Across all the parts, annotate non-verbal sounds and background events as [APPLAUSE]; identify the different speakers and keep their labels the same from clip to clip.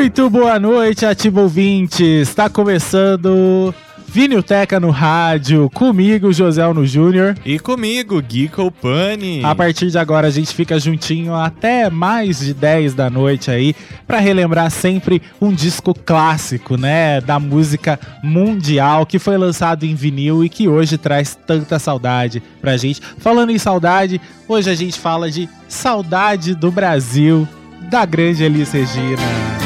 Speaker 1: Muito boa noite, ativo ouvinte. Está começando Vinilteca no rádio, comigo, José no Júnior.
Speaker 2: E comigo, Gui Colpani.
Speaker 1: A partir de agora a gente fica juntinho até mais de 10 da noite aí, para relembrar sempre um disco clássico, né, da música mundial que foi lançado em vinil e que hoje traz tanta saudade pra gente. Falando em saudade, hoje a gente fala de Saudade do Brasil, da grande Elis Regina.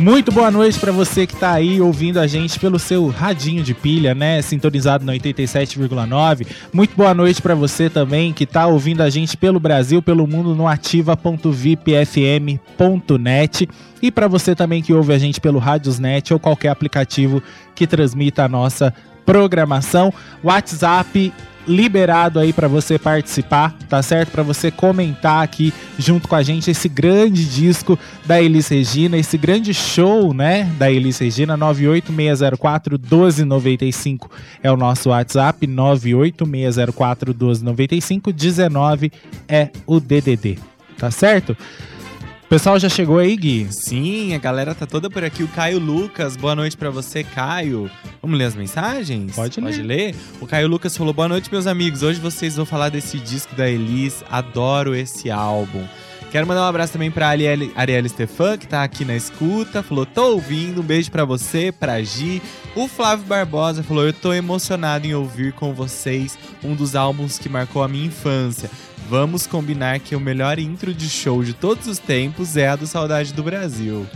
Speaker 1: Muito boa noite para você que está aí ouvindo a gente pelo seu radinho de pilha, né? Sintonizado no 87,9. Muito boa noite para você também que está ouvindo a gente pelo Brasil, pelo mundo no ativa.vipfm.net. E para você também que ouve a gente pelo Radiosnet ou qualquer aplicativo que transmita a nossa programação. WhatsApp liberado aí para você participar, tá certo? Para você comentar aqui junto com a gente esse grande disco da Elis Regina, esse grande show, né, da Elis Regina 98604 1295 é o nosso WhatsApp 98604 1295 19 é o DDD, tá certo? pessoal já chegou aí, Gui?
Speaker 2: Sim, a galera tá toda por aqui. O Caio Lucas, boa noite para você, Caio. Vamos ler as mensagens?
Speaker 1: Pode,
Speaker 2: Pode
Speaker 1: ler.
Speaker 2: ler. O Caio Lucas falou: boa noite, meus amigos. Hoje vocês vão falar desse disco da Elis. Adoro esse álbum. Quero mandar um abraço também pra Arielle, Arielle Stefan, que tá aqui na escuta. Falou, tô ouvindo. Um beijo para você, pra Gi. O Flávio Barbosa falou, eu tô emocionado em ouvir com vocês um dos álbuns que marcou a minha infância. Vamos combinar que o melhor intro de show de todos os tempos é a do Saudade do Brasil.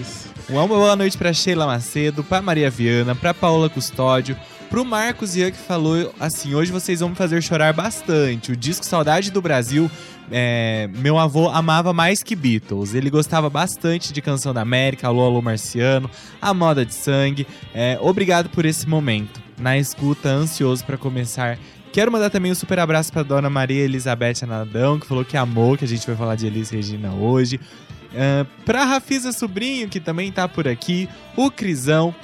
Speaker 1: Isso.
Speaker 2: Uma boa noite para Sheila Macedo, para Maria Viana, para Paula Custódio, pro Marcos Ian que falou assim: hoje vocês vão me fazer chorar bastante. O disco Saudade do Brasil, é, meu avô amava mais que Beatles. Ele gostava bastante de Canção da América, Alô Alô Marciano, A Moda de Sangue. É, obrigado por esse momento. Na escuta, ansioso para começar Quero mandar também um super abraço para dona Maria Elizabeth Anadão, que falou que amou, que a gente vai falar de Elis Regina hoje. Uh, pra Rafisa Sobrinho, que também tá por aqui. O Crisão.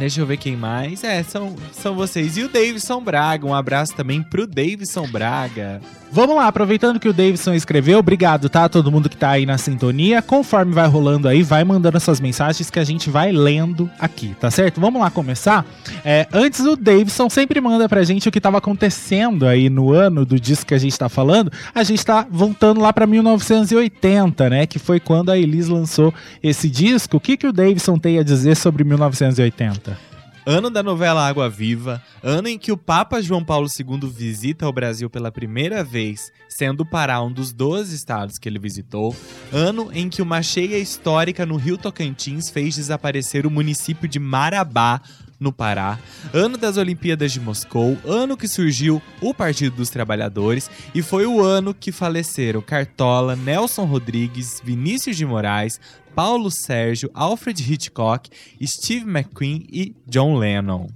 Speaker 2: Deixa eu ver quem mais. É, são, são vocês. E o Davidson Braga. Um abraço também pro Davidson Braga.
Speaker 1: Vamos lá, aproveitando que o Davidson escreveu, obrigado, tá? Todo mundo que tá aí na sintonia. Conforme vai rolando aí, vai mandando essas mensagens que a gente vai lendo aqui, tá certo? Vamos lá começar? É, antes, o Davidson sempre manda pra gente o que tava acontecendo aí no ano do disco que a gente tá falando. A gente tá voltando lá pra 1980, né? Que foi quando a Elis lançou esse disco. O que, que o Davidson tem a dizer sobre 1980?
Speaker 2: Ano da novela Água Viva, ano em que o Papa João Paulo II visita o Brasil pela primeira vez, sendo o Pará um dos 12 estados que ele visitou, ano em que uma cheia histórica no Rio Tocantins fez desaparecer o município de Marabá, no Pará, ano das Olimpíadas de Moscou, ano que surgiu o Partido dos Trabalhadores e foi o ano que faleceram Cartola, Nelson Rodrigues, Vinícius de Moraes, Paulo Sérgio, Alfred Hitchcock, Steve McQueen e John Lennon.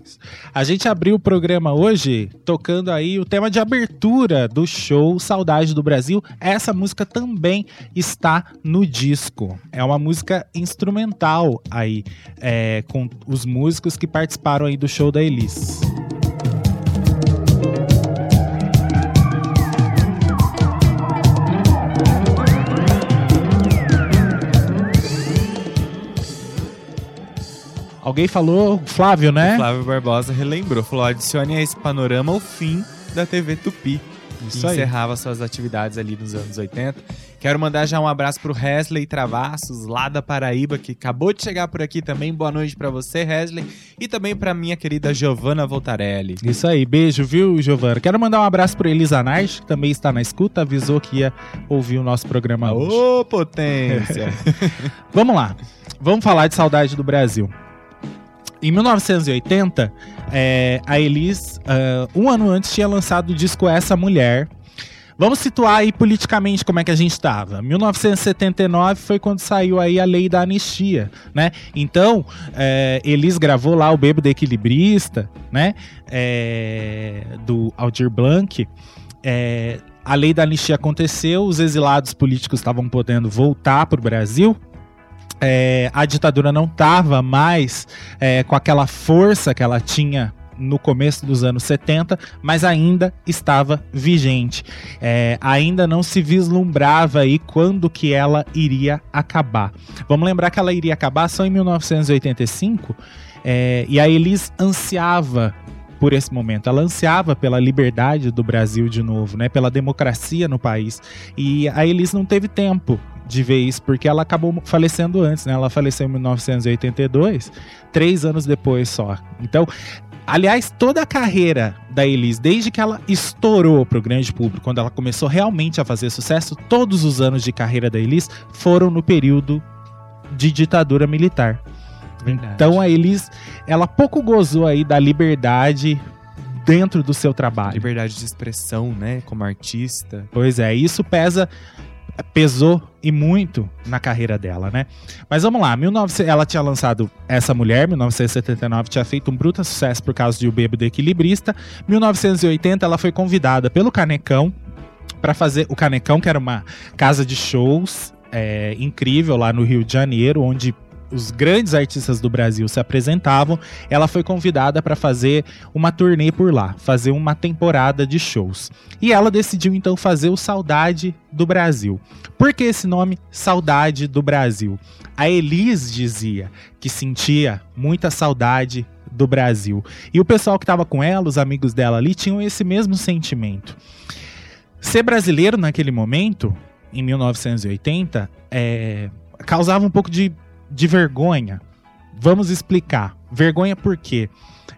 Speaker 1: A gente abriu o programa hoje tocando aí o tema de abertura do show Saudade do Brasil. Essa música também está no disco. É uma música instrumental aí, é, com os músicos que participaram aí do show da Elis. Alguém falou, Flávio, né?
Speaker 2: O Flávio Barbosa relembrou, falou: adicione a esse panorama o fim da TV Tupi.
Speaker 1: Isso
Speaker 2: que
Speaker 1: aí.
Speaker 2: encerrava suas atividades ali nos anos 80. Quero mandar já um abraço pro Wesley Travassos, lá da Paraíba, que acabou de chegar por aqui também. Boa noite pra você, Wesley. E também pra minha querida Giovanna Voltarelli.
Speaker 1: Isso aí, beijo, viu, Giovana? Quero mandar um abraço pro Elisa Narch, que também está na escuta, avisou que ia ouvir o nosso programa hoje.
Speaker 2: Ô, potência! [LAUGHS]
Speaker 1: Vamos lá, vamos falar de saudade do Brasil. Em 1980, é, a Elis, ah, um ano antes, tinha lançado o disco Essa Mulher. Vamos situar aí politicamente como é que a gente estava. 1979 foi quando saiu aí a lei da anistia, né? Então, é, Elis gravou lá o Bêbado Equilibrista, né? É, do Aldir Blanc. É, a lei da anistia aconteceu, os exilados políticos estavam podendo voltar para o Brasil. É, a ditadura não estava mais é, com aquela força que ela tinha no começo dos anos 70, mas ainda estava vigente. É, ainda não se vislumbrava aí quando que ela iria acabar. Vamos lembrar que ela iria acabar só em 1985, é, e a Elis ansiava por esse momento. Ela ansiava pela liberdade do Brasil de novo, né? Pela democracia no país. E a Elis não teve tempo de ver isso, porque ela acabou falecendo antes, né? Ela faleceu em 1982, três anos depois só. Então, aliás, toda a carreira da Elis, desde que ela estourou para o grande público, quando ela começou realmente a fazer sucesso, todos os anos de carreira da Elis foram no período de ditadura militar.
Speaker 2: Verdade.
Speaker 1: Então a Elis, ela pouco gozou aí da liberdade dentro do seu trabalho.
Speaker 2: Liberdade de expressão, né? Como artista.
Speaker 1: Pois é, isso pesa pesou e muito na carreira dela, né? Mas vamos lá, 19... ela tinha lançado Essa Mulher, 1979 tinha feito um bruto sucesso por causa de O Bêbado Equilibrista. 1980 ela foi convidada pelo Canecão para fazer o Canecão, que era uma casa de shows é, incrível lá no Rio de Janeiro, onde os grandes artistas do Brasil se apresentavam, ela foi convidada para fazer uma turnê por lá, fazer uma temporada de shows. E ela decidiu então fazer o Saudade do Brasil. Por que esse nome Saudade do Brasil? A Elis dizia que sentia muita saudade do Brasil. E o pessoal que estava com ela, os amigos dela ali, tinham esse mesmo sentimento. Ser brasileiro naquele momento, em 1980, é, causava um pouco de de vergonha. Vamos explicar. Vergonha por quê?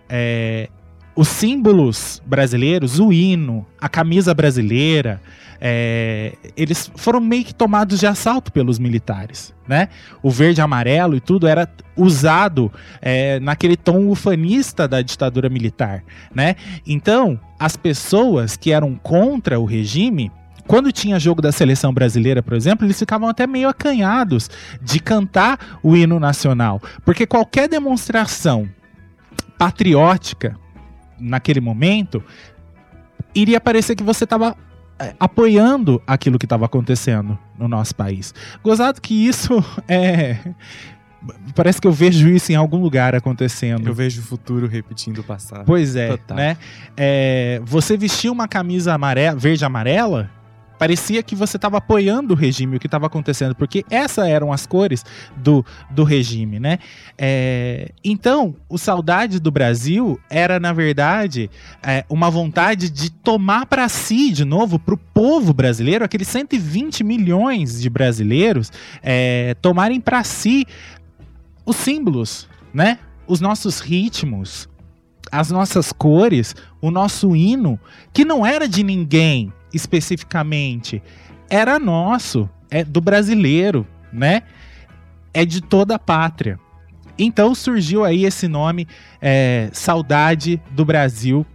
Speaker 1: É, os símbolos brasileiros, o hino, a camisa brasileira, é, eles foram meio que tomados de assalto pelos militares, né? O verde e amarelo e tudo era usado é, naquele tom ufanista da ditadura militar, né? Então, as pessoas que eram contra o regime quando tinha jogo da seleção brasileira, por exemplo, eles ficavam até meio acanhados de cantar o hino nacional, porque qualquer demonstração patriótica naquele momento iria parecer que você estava apoiando aquilo que estava acontecendo no nosso país. Gozado que isso [LAUGHS] é parece que eu vejo isso em algum lugar acontecendo.
Speaker 2: Eu vejo o futuro repetindo o passado.
Speaker 1: Pois é,
Speaker 2: Total.
Speaker 1: né? É, você vestir uma camisa amarela, verde amarela, parecia que você estava apoiando o regime, o que estava acontecendo, porque essas eram as cores do, do regime, né? É, então, o Saudade do Brasil era, na verdade, é, uma vontade de tomar para si, de novo, para o povo brasileiro, aqueles 120 milhões de brasileiros, é, tomarem para si os símbolos, né? Os nossos ritmos, as nossas cores, o nosso hino, que não era de ninguém especificamente, era nosso, é do brasileiro, né? É de toda a pátria. Então surgiu aí esse nome, é, Saudade do Brasil.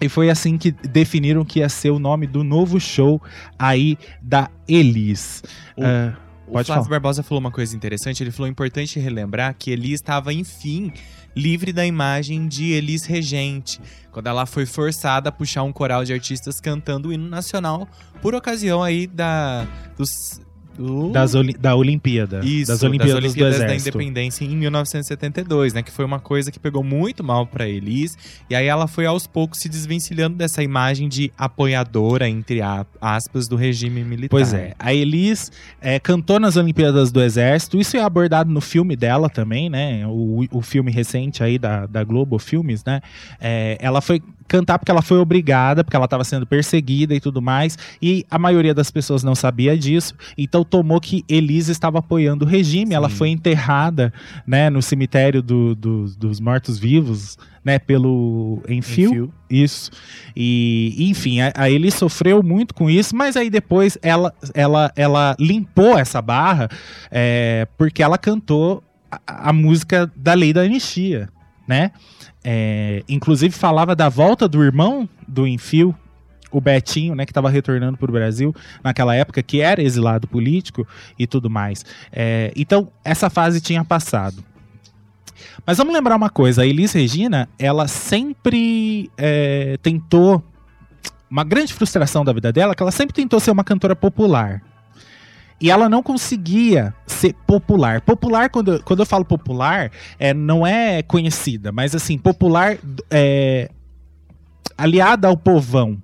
Speaker 1: E foi assim que definiram que ia ser o nome do novo show aí da Elis.
Speaker 2: O-
Speaker 1: Ah,
Speaker 2: o Flávio
Speaker 1: falar.
Speaker 2: Barbosa falou uma coisa interessante. Ele falou importante relembrar que Elis estava, enfim, livre da imagem de Elis Regente, quando ela foi forçada a puxar um coral de artistas cantando o hino nacional por ocasião aí da dos do-
Speaker 1: Das Oli- da Olimpíada.
Speaker 2: Isso,
Speaker 1: das Olimpíadas, do
Speaker 2: da
Speaker 1: Exército.
Speaker 2: Independência em 1972, né? Que foi uma coisa que pegou muito mal pra Elis. E aí ela foi aos poucos se desvencilhando dessa imagem de apoiadora, entre aspas, do regime militar.
Speaker 1: Pois é, a Elis é, cantou nas Olimpíadas do Exército, isso é abordado no filme dela também, né? O, o filme recente aí da, da Globo Filmes, né? É, ela foi cantar porque ela foi obrigada, porque ela estava sendo perseguida e tudo mais, e a maioria das pessoas não sabia disso, então tomou que Elis estava apoiando o regime, ela
Speaker 2: Sim.
Speaker 1: foi enterrada, né, no cemitério do- do- dos mortos-vivos, né, pelo Enfio,
Speaker 2: Enfio.
Speaker 1: isso. E, enfim, a, a Elis sofreu muito com isso, mas aí depois ela, ela, ela limpou essa barra é, porque ela cantou a, a música da lei da anistia, né? É, inclusive falava da volta do irmão do Enfio, o Betinho, né, que estava retornando para o Brasil naquela época, que era exilado político e tudo mais. É, então, essa fase tinha passado. Mas vamos lembrar uma coisa, a Elis Regina, ela sempre é, tentou. Uma grande frustração da vida dela é que ela sempre tentou ser uma cantora popular. E ela não conseguia ser popular. Popular, quando, eu- quando eu falo popular, é, não é conhecida, mas assim, popular é, aliada ao povão.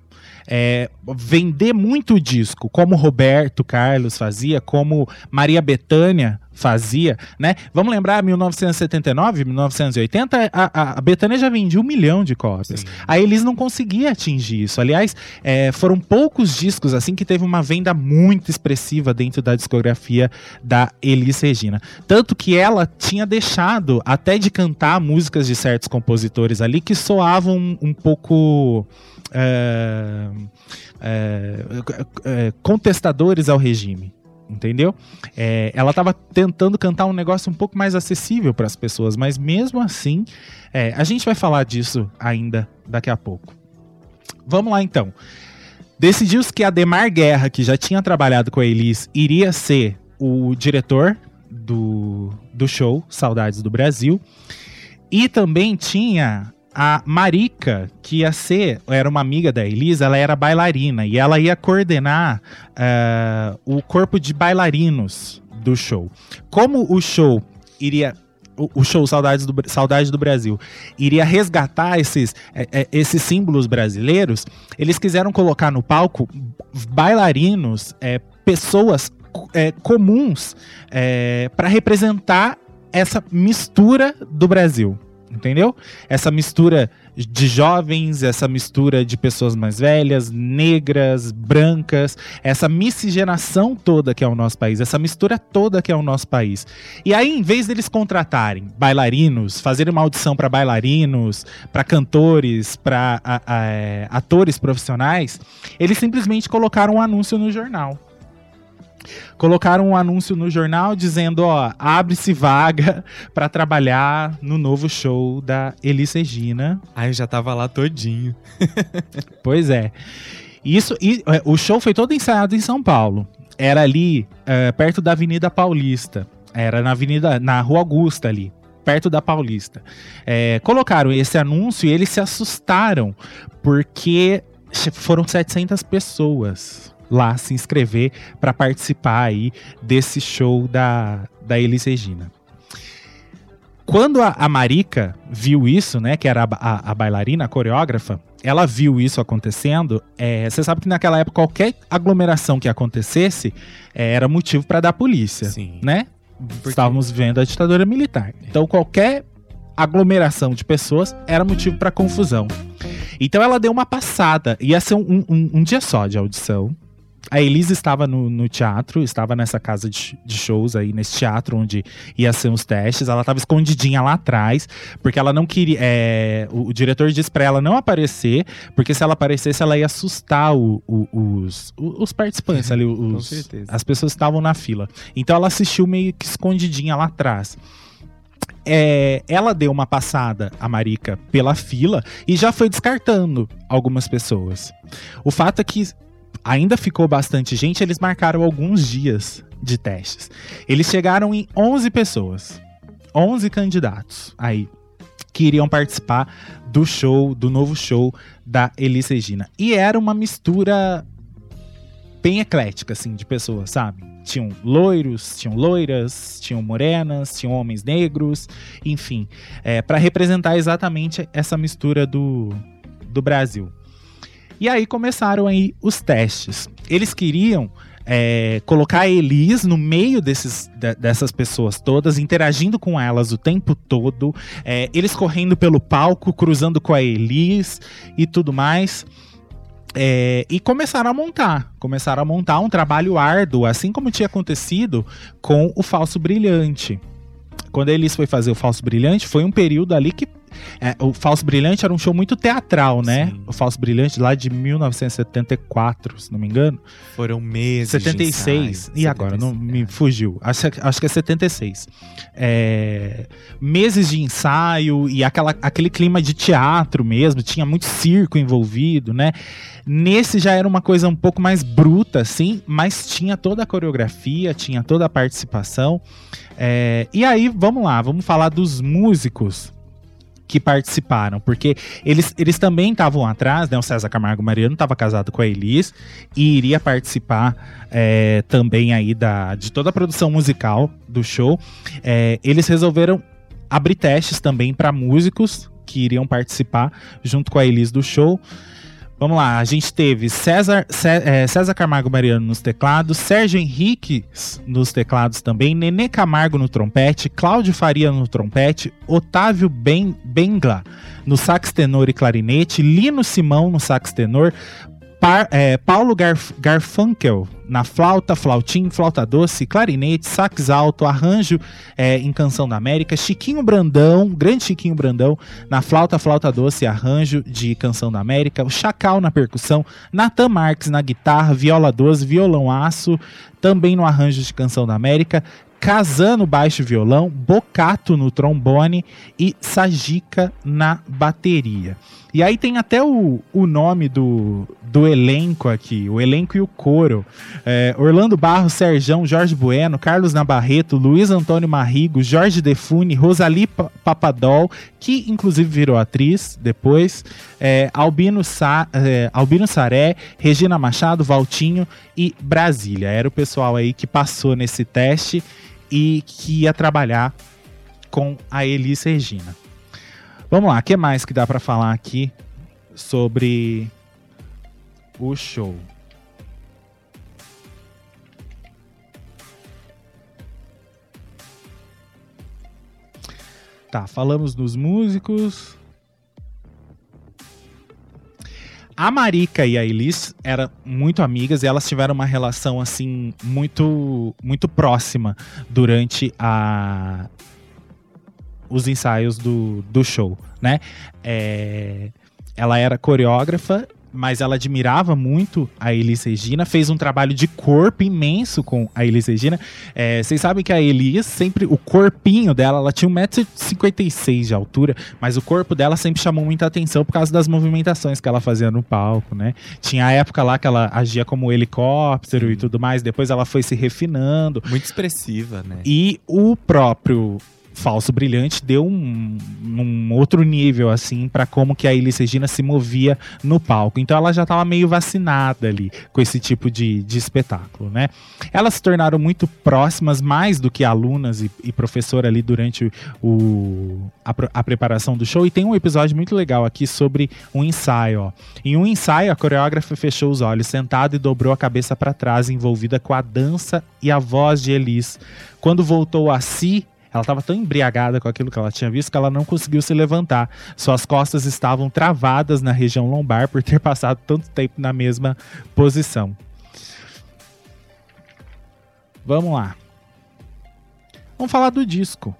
Speaker 1: É, vender muito disco, como Roberto Carlos fazia, como Maria Bethânia fazia, né? Vamos lembrar, 1979, 1980, a, a, a Bethânia já vendia um milhão de cópias.
Speaker 2: Sim.
Speaker 1: A Elis não conseguia atingir isso. Aliás, é, foram poucos discos assim que teve uma venda muito expressiva dentro da discografia da Elis Regina. Tanto que ela tinha deixado até de cantar músicas de certos compositores ali que soavam um, um pouco. é, é, contestadores ao regime. Entendeu? É, ela estava tentando cantar um negócio um pouco mais acessível para as pessoas, mas mesmo assim, é, a gente vai falar disso ainda daqui a pouco. Vamos lá então. Decidiu-se que Ademar Guerra, que já tinha trabalhado com a Elis, iria ser o diretor do, do show Saudades do Brasil. E também tinha a Marica, que ia ser, era uma amiga da Elis, ela era bailarina e ela ia coordenar eh, o corpo de bailarinos do show. Como o show iria. O show Saudades do, Saudade do Brasil iria resgatar esses, eh, eh, esses símbolos brasileiros, eles quiseram colocar no palco bailarinos, eh, pessoas eh, comuns para representar essa mistura do Brasil. Entendeu? Essa mistura de jovens, essa mistura de pessoas mais velhas, negras, brancas, essa miscigenação toda que é o nosso país, essa mistura toda que é o nosso país. E aí, em vez deles contratarem bailarinos, fazerem uma audição para bailarinos, para cantores, para atores profissionais, eles simplesmente colocaram um anúncio no jornal colocaram um anúncio no jornal dizendo, ó, abre-se vaga [LAUGHS] para trabalhar no novo show da Elis Regina.
Speaker 2: Eu já tava lá todinho. [LAUGHS]
Speaker 1: Pois é. Isso, e, é, o show foi todo ensaiado em São Paulo. Era ali, é, perto da Avenida Paulista. Era na Avenida, na Rua Augusta ali, perto da Paulista. É, colocaram esse anúncio e eles se assustaram porque foram 700 pessoas lá se inscrever para participar aí desse show da, da Elis Regina. Quando a, a Marica viu isso, né, que era a, a, a bailarina, a coreógrafa, ela viu isso acontecendo. é, Você sabe que naquela época qualquer aglomeração que acontecesse é, era motivo para dar polícia,
Speaker 2: Sim.
Speaker 1: né?
Speaker 2: Porque-
Speaker 1: Estávamos vivendo a ditadura militar. Então qualquer aglomeração de pessoas era motivo para confusão. Então ela deu uma passada. Ia ser um, um- um dia só de audição. A Elisa estava no, no teatro, estava nessa casa de, de shows aí, nesse teatro onde ia ser os testes. Ela estava escondidinha lá atrás, porque ela não queria. é, o, o diretor disse para ela não aparecer, porque se ela aparecesse, ela ia assustar o- o- os, os participantes ali, [LAUGHS]
Speaker 2: Com
Speaker 1: os,
Speaker 2: certeza.
Speaker 1: as pessoas que estavam na fila. Então ela assistiu meio que escondidinha lá atrás. É, ela deu uma passada, a Marica, pela fila e já foi descartando algumas pessoas. O fato é que ainda ficou bastante gente, eles marcaram alguns dias de testes. Eles chegaram em 11 pessoas, 11 candidatos aí que iriam participar do show, do novo show da Elis Regina. E era uma mistura bem eclética, assim, de pessoas, sabe? Tinham loiros, tinham loiras, tinham morenas, tinham homens negros, enfim, é, para representar exatamente essa mistura do, do Brasil. E aí começaram aí os testes. Eles queriam é, colocar a Elis no meio desses, de, dessas pessoas todas, interagindo com elas o tempo todo, é, eles correndo pelo palco, cruzando com a Elis e tudo mais. É, e começaram a montar, começaram a montar um trabalho árduo, assim como tinha acontecido com o Falso Brilhante. Quando a Elis foi fazer o Falso Brilhante, foi um período ali que é, o Falso Brilhante era um show muito teatral, né? Sim. O Falso Brilhante lá de 1974, se não me engano.
Speaker 2: Foram meses.
Speaker 1: 76. e agora? Não me fugiu. Acho, acho que é 76. É, meses de ensaio e aquela, aquele clima de teatro mesmo. Tinha muito circo envolvido, né? Nesse já era uma coisa um pouco mais bruta, assim, mas tinha toda a coreografia, tinha toda a participação. É, e aí, vamos lá, vamos falar dos músicos que participaram, porque eles, eles também estavam atrás, né? O César Camargo Mariano estava casado com a Elis e iria participar é, também aí da, de toda a produção musical do show. É, eles resolveram abrir testes também para músicos que iriam participar junto com a Elis do show. Vamos lá, a gente teve César, é, César Camargo Mariano nos teclados, Sérgio Henrique nos teclados também, Nenê Camargo no trompete, Cláudio Faria no trompete, Otávio ben, Bengla no sax tenor e clarinete, Lino Simão no sax tenor, Par, é, Paulo Garf, Garfunkel na flauta, flautim, flauta doce, clarinete, sax alto, arranjo é, em Canção da América, Chiquinho Brandão, grande Chiquinho Brandão, na flauta, flauta doce, arranjo de Canção da América, o Chacal na percussão, Natan Marques na guitarra, viola 12, violão aço, também no arranjo de Canção da América, Casano baixo violão, Bocato no trombone e Sajica na bateria. E aí tem até o, o nome do, do elenco aqui, o elenco e o coro. É, Orlando Barros, Serjão, Jorge Bueno, Carlos Nabarreto, Luiz Antônio Marrigo, Jorge Defune, Rosali Papadol, que inclusive virou atriz depois, é, Albino, Sa, é, Albino Saré, Regina Machado, Valtinho e Brasília. Era o pessoal aí que passou nesse teste e que ia trabalhar com a Elis Regina. Vamos lá, o que mais que dá para falar aqui sobre o show? Tá, falamos dos músicos. A Marika e a Elis eram muito amigas e elas tiveram uma relação assim muito muito próxima durante a os ensaios do, do show, né? É, ela era coreógrafa mas ela admirava muito a Elis Regina, fez um trabalho de corpo imenso com a Elis Regina. É, vocês sabem que a Elis sempre, o corpinho dela, ela tinha 1,56m de altura, mas o corpo dela sempre chamou muita atenção por causa das movimentações que ela fazia no palco, né? Tinha a época lá que ela agia como helicóptero Sim. e tudo mais, depois ela foi se refinando.
Speaker 2: Muito expressiva, né?
Speaker 1: E o próprio Falso Brilhante deu um, um outro nível, assim, para como que a Elis Regina se movia no palco. Então ela já estava meio vacinada ali com esse tipo de, de espetáculo, né? Elas se tornaram muito próximas, mais do que alunas e, e professora ali durante o, a, a, preparação do show. E tem um episódio muito legal aqui sobre um ensaio. Ó. Em um ensaio, a coreógrafa fechou os olhos, sentada e dobrou a cabeça para trás, envolvida com a dança e a voz de Elis. Quando voltou a si, ela estava tão embriagada com aquilo que ela tinha visto que ela não conseguiu se levantar. Suas costas estavam travadas na região lombar por ter passado tanto tempo na mesma posição. Vamos lá. Vamos falar do disco.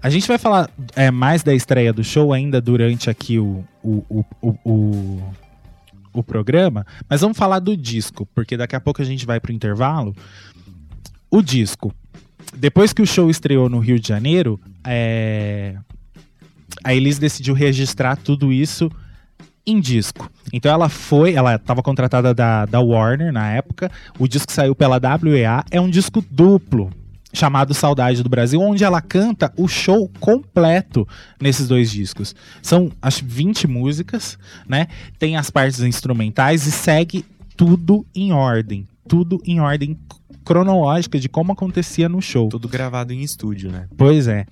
Speaker 1: A gente vai falar é, mais da estreia do show ainda durante aqui o, o, o, o, o, programa, mas vamos falar do disco, porque daqui a pouco a gente vai para o intervalo. O disco depois que o show estreou no Rio de Janeiro, é... a Elis decidiu registrar tudo isso em disco. Então ela foi, ela estava contratada da, da Warner na época. O disco saiu pela WEA, é um disco duplo chamado Saudade do Brasil, onde ela canta o show completo nesses dois discos. São acho 20 músicas, né? Tem as partes instrumentais e segue tudo em ordem, tudo em ordem cronológica de como acontecia no show.
Speaker 2: Tudo gravado em estúdio, né?
Speaker 1: Pois é.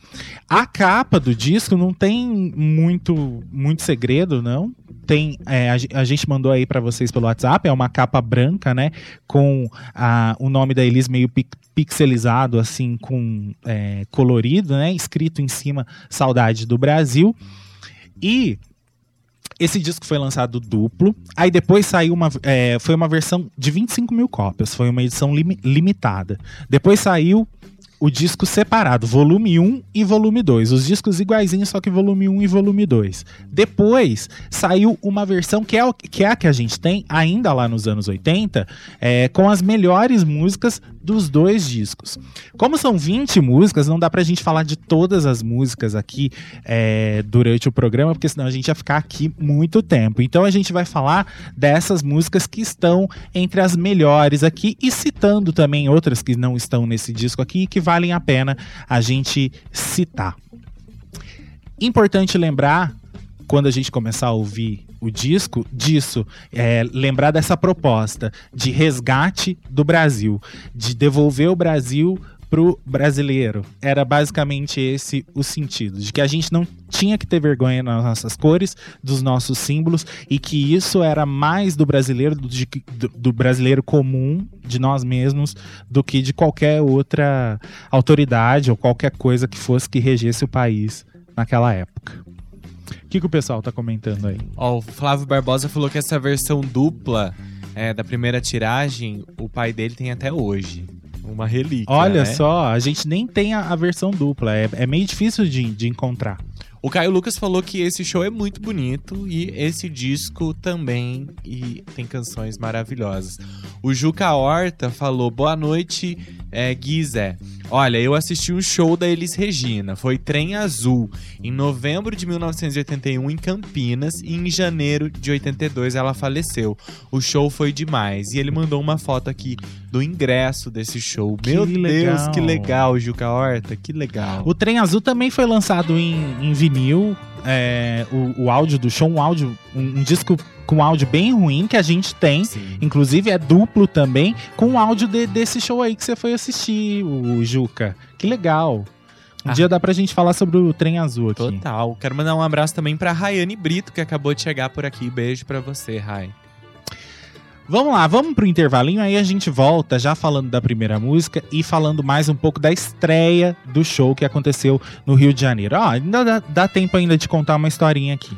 Speaker 1: A capa do disco não tem muito, muito segredo, não. Tem, é, a, a, gente mandou aí para vocês pelo WhatsApp, é uma capa branca, né? Com a, o nome da Elis meio pixelizado, assim, com é, colorido, né? Escrito em cima Saudade do Brasil. E esse disco foi lançado duplo. Aí depois saiu uma. É, foi uma versão de 25 mil cópias. Foi uma edição lim, limitada. Depois saiu o disco separado, volume 1 e volume 2. Os discos iguaizinhos, só que volume 1 e volume 2. Depois saiu uma versão que é, o, que é a que a gente tem ainda lá nos anos 80, é, com as melhores músicas dos dois discos. Como são 20 músicas, não dá pra gente falar de todas as músicas aqui é, durante o programa, porque senão a gente ia ficar aqui muito tempo. Então a gente vai falar dessas músicas que estão entre as melhores aqui e citando também outras que não estão nesse disco aqui que valem a pena a gente citar. Importante lembrar, quando a gente começar a ouvir o disco, disso, é, lembrar dessa proposta de resgate do Brasil, de devolver o Brasil pro brasileiro. Era basicamente esse o sentido, de que a gente não tinha que ter vergonha nas nossas cores, dos nossos símbolos, e que isso era mais do brasileiro, do, do, do brasileiro comum, de nós mesmos, do que de qualquer outra autoridade ou qualquer coisa que fosse que regesse o país naquela época. O que, que o pessoal tá comentando aí?
Speaker 2: Ó, o Flávio Barbosa falou que essa versão dupla é, da primeira tiragem, o pai dele tem até hoje. Uma relíquia.
Speaker 1: Olha
Speaker 2: né?
Speaker 1: só, a gente nem tem a, a versão dupla. É, é meio difícil de, de encontrar.
Speaker 2: O Caio Lucas falou que esse show é muito bonito e esse disco também e tem canções maravilhosas. O Juca Horta falou: Boa noite, é, Guizé. Olha, eu assisti um show da Elis Regina, foi Trem Azul, em novembro de 1981 em Campinas e em janeiro de 82 ela faleceu. O show foi demais e ele mandou uma foto aqui do ingresso desse show.
Speaker 1: Que
Speaker 2: Meu
Speaker 1: legal.
Speaker 2: Deus, que legal, Juca Horta, que legal.
Speaker 1: O Trem Azul também foi lançado em, em vinil. É, o, o áudio do show, um áudio, um, um disco com áudio bem ruim que a gente tem.
Speaker 2: Sim.
Speaker 1: Inclusive é duplo também, com o áudio de- desse show aí que você foi assistir, o Juca. Que legal. Um
Speaker 2: Ah.
Speaker 1: dia dá pra gente falar sobre o Trem Azul aqui.
Speaker 2: Total. Quero mandar um abraço também pra Rayane Brito, que acabou de chegar por aqui. Beijo pra você, Ray.
Speaker 1: Vamos lá, vamos pro intervalinho, aí a gente volta já falando da primeira música e falando mais um pouco da estreia do show que aconteceu no Rio de Janeiro. Ó, ainda dá, dá tempo ainda de contar uma historinha aqui.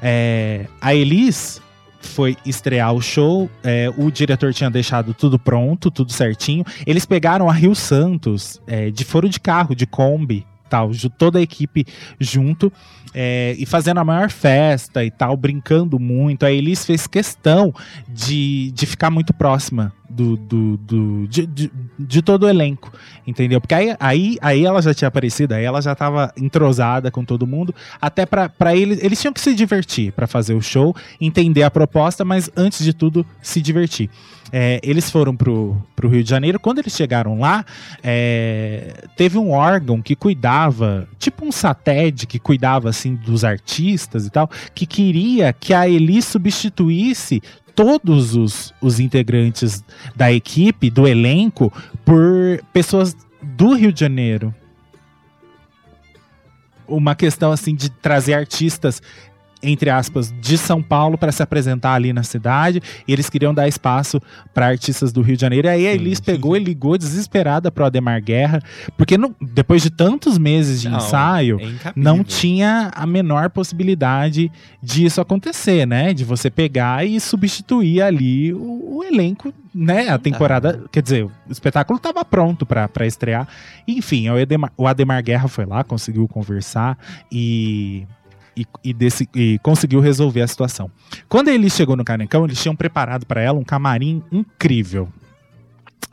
Speaker 1: É, a Elis foi estrear o show, é, o diretor tinha deixado tudo pronto, tudo certinho. Eles pegaram a Rio Santos é, de foro de carro, de Kombi, tal, toda a equipe junto é, e fazendo a maior festa e tal, brincando muito. A Elis fez questão de, de ficar muito próxima do, do, do- de, de, de todo o elenco, entendeu? Porque aí, aí, aí ela já tinha aparecido, aí ela já tava entrosada com todo mundo, até pra eles, eles tinham que se divertir pra fazer o show, entender a proposta, mas antes de tudo, se divertir. É, eles foram pro, pro Rio de Janeiro, quando eles chegaram lá, é, teve um órgão que cuidava, tipo um SATED que cuidava assim dos artistas e tal, que queria que a Elis substituísse todos os, os integrantes da equipe, do elenco, por pessoas do Rio de Janeiro. Uma questão assim de trazer artistas entre aspas, de São Paulo para se apresentar ali na cidade. E eles queriam dar espaço para artistas do Rio de Janeiro. E aí a. Elis pegou e ligou desesperada pro Ademar Guerra, porque não- depois de tantos meses de
Speaker 2: Não,
Speaker 1: ensaio,
Speaker 2: é
Speaker 1: não tinha a menor possibilidade disso acontecer, né? De você pegar e substituir ali o, o elenco, né? A temporada, quer dizer, o espetáculo estava pronto para estrear. Enfim, o Ademar, o Ademar Guerra foi lá, conseguiu conversar e e, e desse- e conseguiu resolver a situação. Quando ele chegou no Canecão, eles tinham preparado para ela um camarim incrível.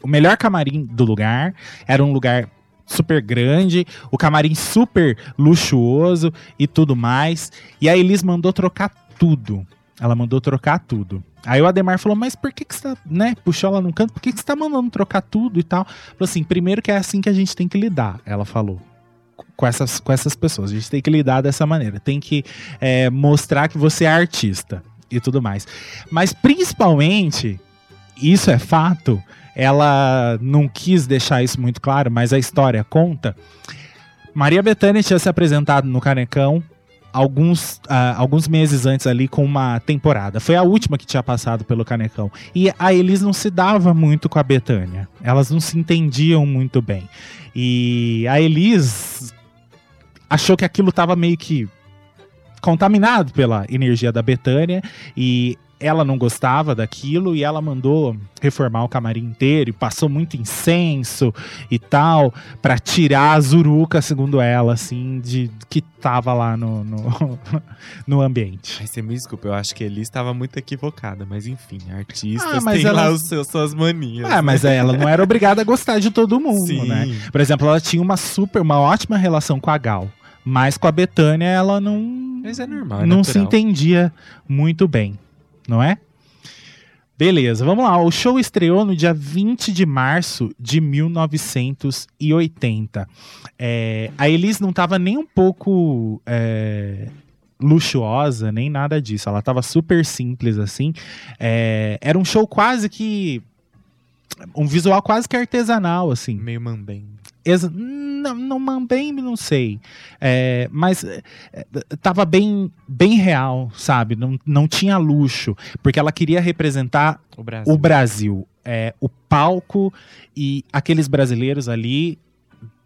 Speaker 1: O melhor camarim do lugar era um lugar super grande, o camarim super luxuoso e tudo mais. E a Elis mandou trocar tudo. Ela mandou trocar tudo. Aí o Ademar falou, mas por que, que você tá, né? Puxou ela no canto, por que, que você tá mandando trocar tudo e tal? Falou assim, primeiro que é assim que a gente tem que lidar, ela falou. Com essas, com essas pessoas. A gente tem que lidar dessa maneira. Tem que é, mostrar que você é artista e tudo mais. Mas principalmente, isso é fato, ela não quis deixar isso muito claro, mas a história conta. Maria Bethânia tinha se apresentado no Canecão alguns, uh, alguns meses antes ali com uma temporada. Foi a última que tinha passado pelo Canecão. E a Elis não se dava muito com a Betânia. Elas não se entendiam muito bem. E a Elis achou que aquilo estava meio que contaminado pela energia da Betânia e ela não gostava daquilo e ela mandou reformar o camarim inteiro e passou muito incenso e tal para tirar a zuruca, segundo ela, assim, de que tava lá no, no, [LAUGHS] no ambiente.
Speaker 2: Ai, você me desculpa, eu acho que ele estava muito equivocada, mas enfim, artistas
Speaker 1: Ah, mas
Speaker 2: têm
Speaker 1: ela-
Speaker 2: lá os seus, suas manias.
Speaker 1: Ah,
Speaker 2: né?
Speaker 1: mas ela não era [LAUGHS] obrigada a gostar de todo mundo,
Speaker 2: Sim.
Speaker 1: né? Por exemplo, ela tinha uma super, uma ótima relação com a Gal, mas com a Betânia ela não
Speaker 2: é normal, é
Speaker 1: não se entendia muito bem, não é? Beleza, vamos lá. O show estreou no dia 20 de março de 1980. É, a Elis não estava nem um pouco é, luxuosa, nem nada disso. Ela estava super simples assim. É, era um show quase que. Um visual quase que artesanal, assim.
Speaker 2: Meio mambem.
Speaker 1: Exa não, não mambembe, não sei. É, mas é, é, tava bem, bem real, sabe? Não, não tinha luxo. Porque ela queria representar
Speaker 2: O Brasil.
Speaker 1: o Brasil. É, o palco e aqueles brasileiros ali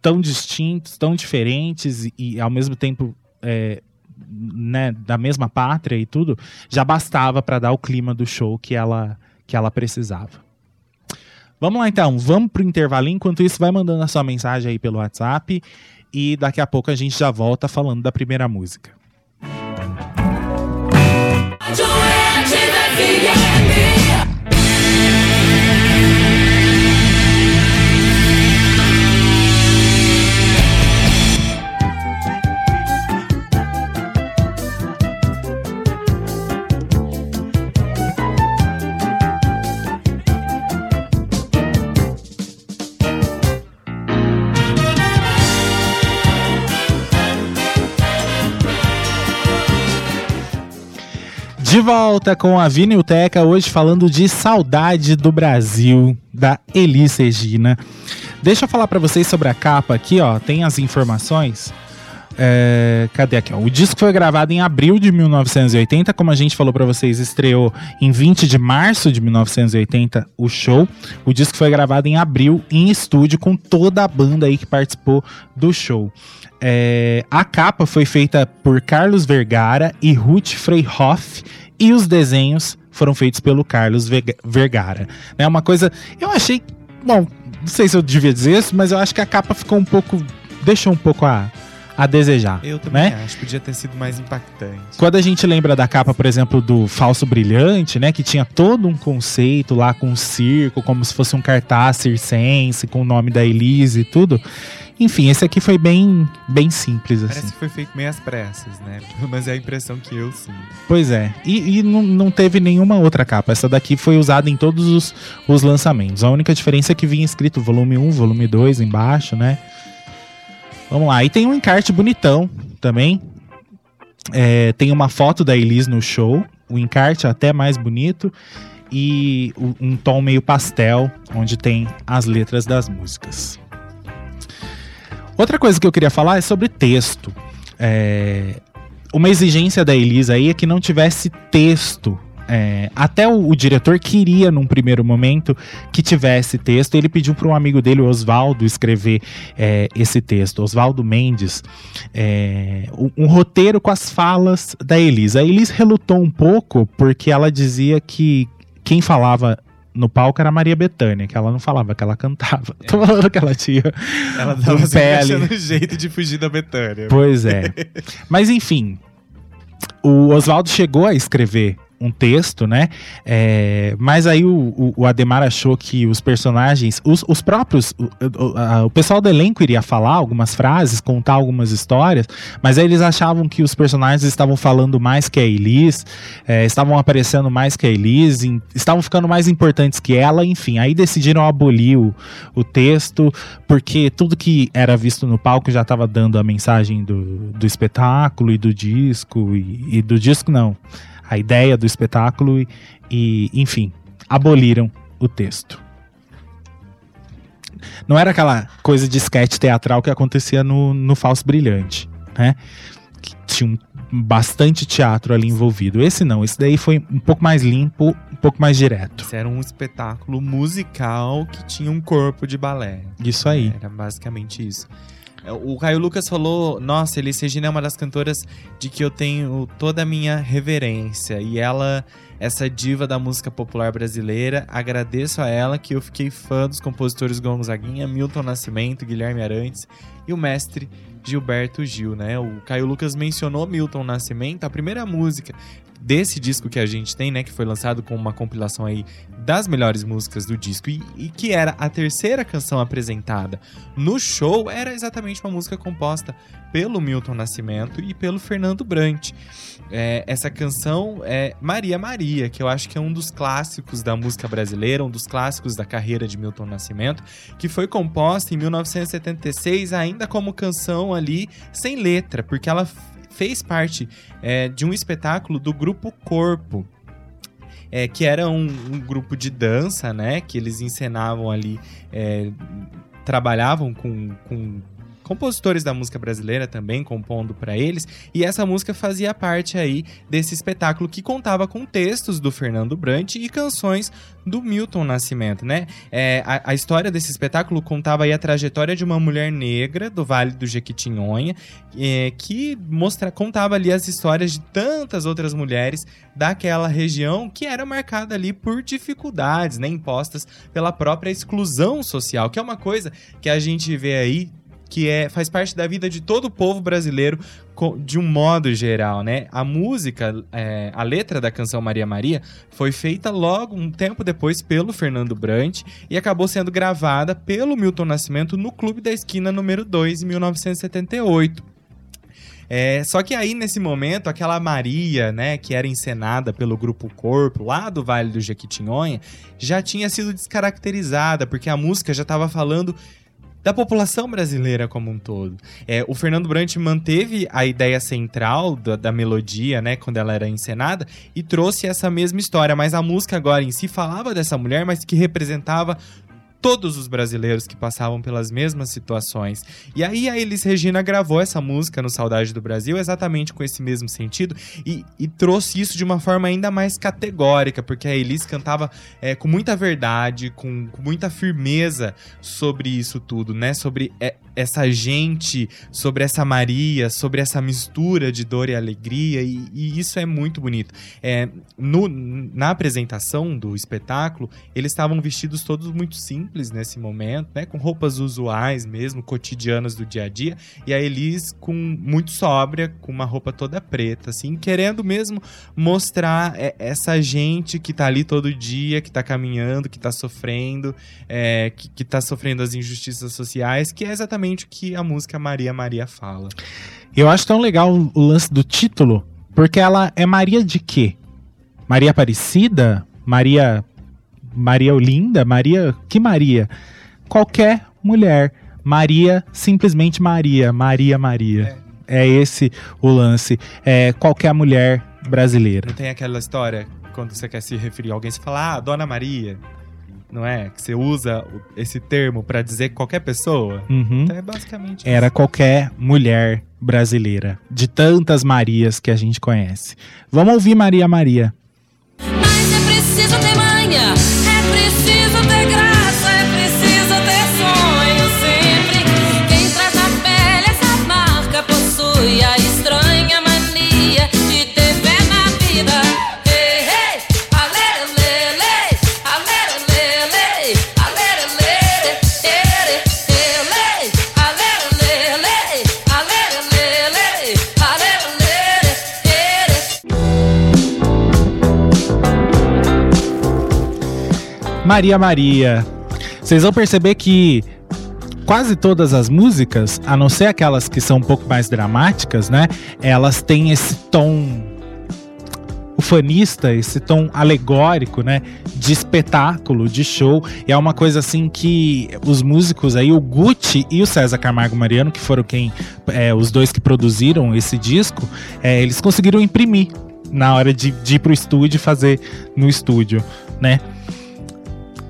Speaker 1: tão distintos, tão diferentes e, e, ao mesmo tempo é, né, da mesma pátria e tudo, já bastava para dar o clima do show que ela, que ela precisava. Vamos lá então, vamos pro intervalinho. Enquanto isso, vai mandando a sua mensagem aí pelo WhatsApp e daqui a pouco a gente já volta falando da primeira música. De volta com a Vinilteca, hoje falando de Saudade do Brasil, da Elis Regina. Deixa eu falar pra vocês sobre a capa aqui, ó. Tem as informações. É, cadê aqui? Ó? O disco foi gravado em abril de 1980, como a gente falou pra vocês, estreou em 20 de março de 1980 o show. O disco foi gravado em abril em estúdio com toda a banda aí que participou do show. É, a capa foi feita por Carlos Vergara e Ruth Freyhoff e os desenhos foram feitos pelo Carlos Vergara. É uma coisa, eu achei, bom, não sei se eu devia dizer isso, mas eu acho que a capa ficou um pouco, deixou um pouco a, a desejar.
Speaker 2: Eu também
Speaker 1: né?
Speaker 2: acho, podia ter sido mais impactante.
Speaker 1: Quando a gente lembra da capa, por exemplo, do Falso Brilhante, né? Que tinha todo um conceito lá com um circo, como se fosse um cartaz circense, com o nome da Elise e tudo. Enfim, esse aqui foi bem, bem simples, assim.
Speaker 2: Parece que foi feito meio às pressas, né? [LAUGHS] Mas é a impressão que eu sinto.
Speaker 1: Pois é. E, e não, não teve nenhuma outra capa. Essa daqui foi usada em todos os, os lançamentos. A única diferença é que vinha escrito volume 1, volume 2 embaixo, né? Vamos lá. E tem um encarte bonitão também. É, tem uma foto da Elis no show. O encarte é até mais bonito. E um tom meio pastel, onde tem as letras das músicas. Outra coisa que eu queria falar é sobre texto. É, uma exigência da Elisa aí é que não tivesse texto. É, até o, o diretor queria, num primeiro momento, que tivesse texto. Ele pediu para um amigo dele, o Oswaldo, escrever é, esse texto. Oswaldo Mendes. é, um, um roteiro com as falas da Elisa. A Elisa relutou um pouco porque ela dizia que quem falava no palco era a Maria Bethânia, que ela não falava, que ela cantava. Tô falando que ela tinha
Speaker 2: Ela
Speaker 1: Um
Speaker 2: tava
Speaker 1: pé ali.
Speaker 2: achando jeito de fugir da Betânia.
Speaker 1: Pois é. Mas enfim, o Oswaldo chegou a escrever um texto, né? É, mas aí o, o, o, Ademar achou que os personagens, os, os próprios, o, o, o, pessoal do elenco iria falar algumas frases, contar algumas histórias, mas aí eles achavam que os personagens estavam falando mais que a Elise, é, estavam aparecendo mais que a Elise, estavam ficando mais importantes que ela, enfim. Aí decidiram abolir o, o texto, porque tudo que era visto no palco já estava dando a mensagem do, do espetáculo e do disco, e, e do disco não a ideia do espetáculo e, e enfim, aboliram o texto. Não era aquela coisa de sketch teatral que acontecia no, no Falso Brilhante, né? Que tinha um, bastante teatro ali envolvido. Esse não, esse daí foi um pouco mais limpo, um pouco mais direto.
Speaker 2: Esse era um espetáculo musical que tinha um corpo de balé.
Speaker 1: Isso aí.
Speaker 2: Era basicamente isso. O Caio Lucas falou: Nossa, Elis Regina é uma das cantoras de que eu tenho toda a minha reverência. E ela, essa diva da música popular brasileira, agradeço a ela que eu fiquei fã dos compositores Gonzaguinha, Milton Nascimento, Guilherme Arantes e o mestre Gilberto Gil, né? O Caio Lucas mencionou Milton Nascimento, a primeira música desse disco que a gente tem, né, que foi lançado com uma compilação aí das melhores músicas do disco e, e, que era a terceira canção apresentada no show, era exatamente uma música composta pelo Milton Nascimento e pelo Fernando Brant. É, essa canção é Maria Maria, que eu acho que é um dos clássicos da música brasileira, um dos clássicos da carreira de Milton Nascimento, que foi composta em 1976 ainda como canção ali sem letra, porque ela fez parte é, de um espetáculo do grupo Corpo. É, que era um, um, grupo de dança, né? Que eles encenavam ali, é, trabalhavam com, com compositores da música brasileira também compondo para eles, e essa música fazia parte aí desse espetáculo que contava com textos do Fernando Brant e canções do Milton Nascimento, né? É, a, a, história desse espetáculo contava aí a trajetória de uma mulher negra do Vale do Jequitinhonha, é, que mostra, contava ali as histórias de tantas outras mulheres daquela região que era marcada ali por dificuldades, né, impostas pela própria exclusão social, que é uma coisa que a gente vê aí que é, faz parte da vida de todo o povo brasileiro de um modo geral, né? A música, é, a letra da canção Maria Maria foi feita logo um tempo depois pelo Fernando Brant e acabou sendo gravada pelo Milton Nascimento no Clube da Esquina número 2 em 1978. É, só que aí, nesse momento, aquela Maria, né, que era encenada pelo Grupo Corpo, lá do Vale do Jequitinhonha, já tinha sido descaracterizada, porque a música já estava falando da população brasileira como um todo. É, o Fernando Brant manteve a ideia central da, da, melodia, né, quando ela era encenada, e trouxe essa mesma história, mas a música agora em si falava dessa mulher, mas que representava todos os brasileiros que passavam pelas mesmas situações. E aí a Elis Regina gravou essa música no Saudade do Brasil exatamente com esse mesmo sentido e, e trouxe isso de uma forma ainda mais categórica, porque a Elis cantava é, com muita verdade, com, com, muita firmeza sobre isso tudo, né? Sobre é, essa gente, sobre essa Maria, sobre essa mistura de dor e alegria, e, e isso é muito bonito. É, no, na apresentação do espetáculo, eles estavam vestidos todos muito simples nesse momento, né? Com roupas usuais mesmo, cotidianas do dia a dia. E a Elis com muito sóbria, com uma roupa toda preta, assim, querendo mesmo mostrar é, essa gente que tá ali todo dia, que tá caminhando, que tá sofrendo, é, que, que tá sofrendo as injustiças sociais, que é exatamente o que a música Maria Maria fala.
Speaker 1: Eu acho tão legal o lance do título, porque ela é Maria de quê? Maria Aparecida? Maria Maria Olinda, Maria. Que Maria? Qualquer mulher. Maria, simplesmente Maria. Maria, Maria. É, é esse o lance. É qualquer mulher brasileira.
Speaker 2: Não tem aquela história quando você quer se referir a alguém, você fala, ah, Dona Maria. Não é? Que você usa esse termo para dizer qualquer pessoa.
Speaker 1: Uhum.
Speaker 2: Então é basicamente
Speaker 1: Era isso. qualquer mulher brasileira. De tantas Marias que a gente conhece. Vamos ouvir Maria Maria.
Speaker 3: Mas é preciso ter manha.
Speaker 1: Maria Maria. Vocês vão perceber que quase todas as músicas, a não ser aquelas que são um pouco mais dramáticas, né? Elas têm esse tom ufanista, esse tom alegórico, né? De espetáculo, de show. E é uma coisa assim que os músicos aí, o Gucci e o César Camargo Mariano, que foram quem, é, os dois que produziram esse disco, é, eles conseguiram imprimir na hora de, de ir pro estúdio fazer no estúdio, né?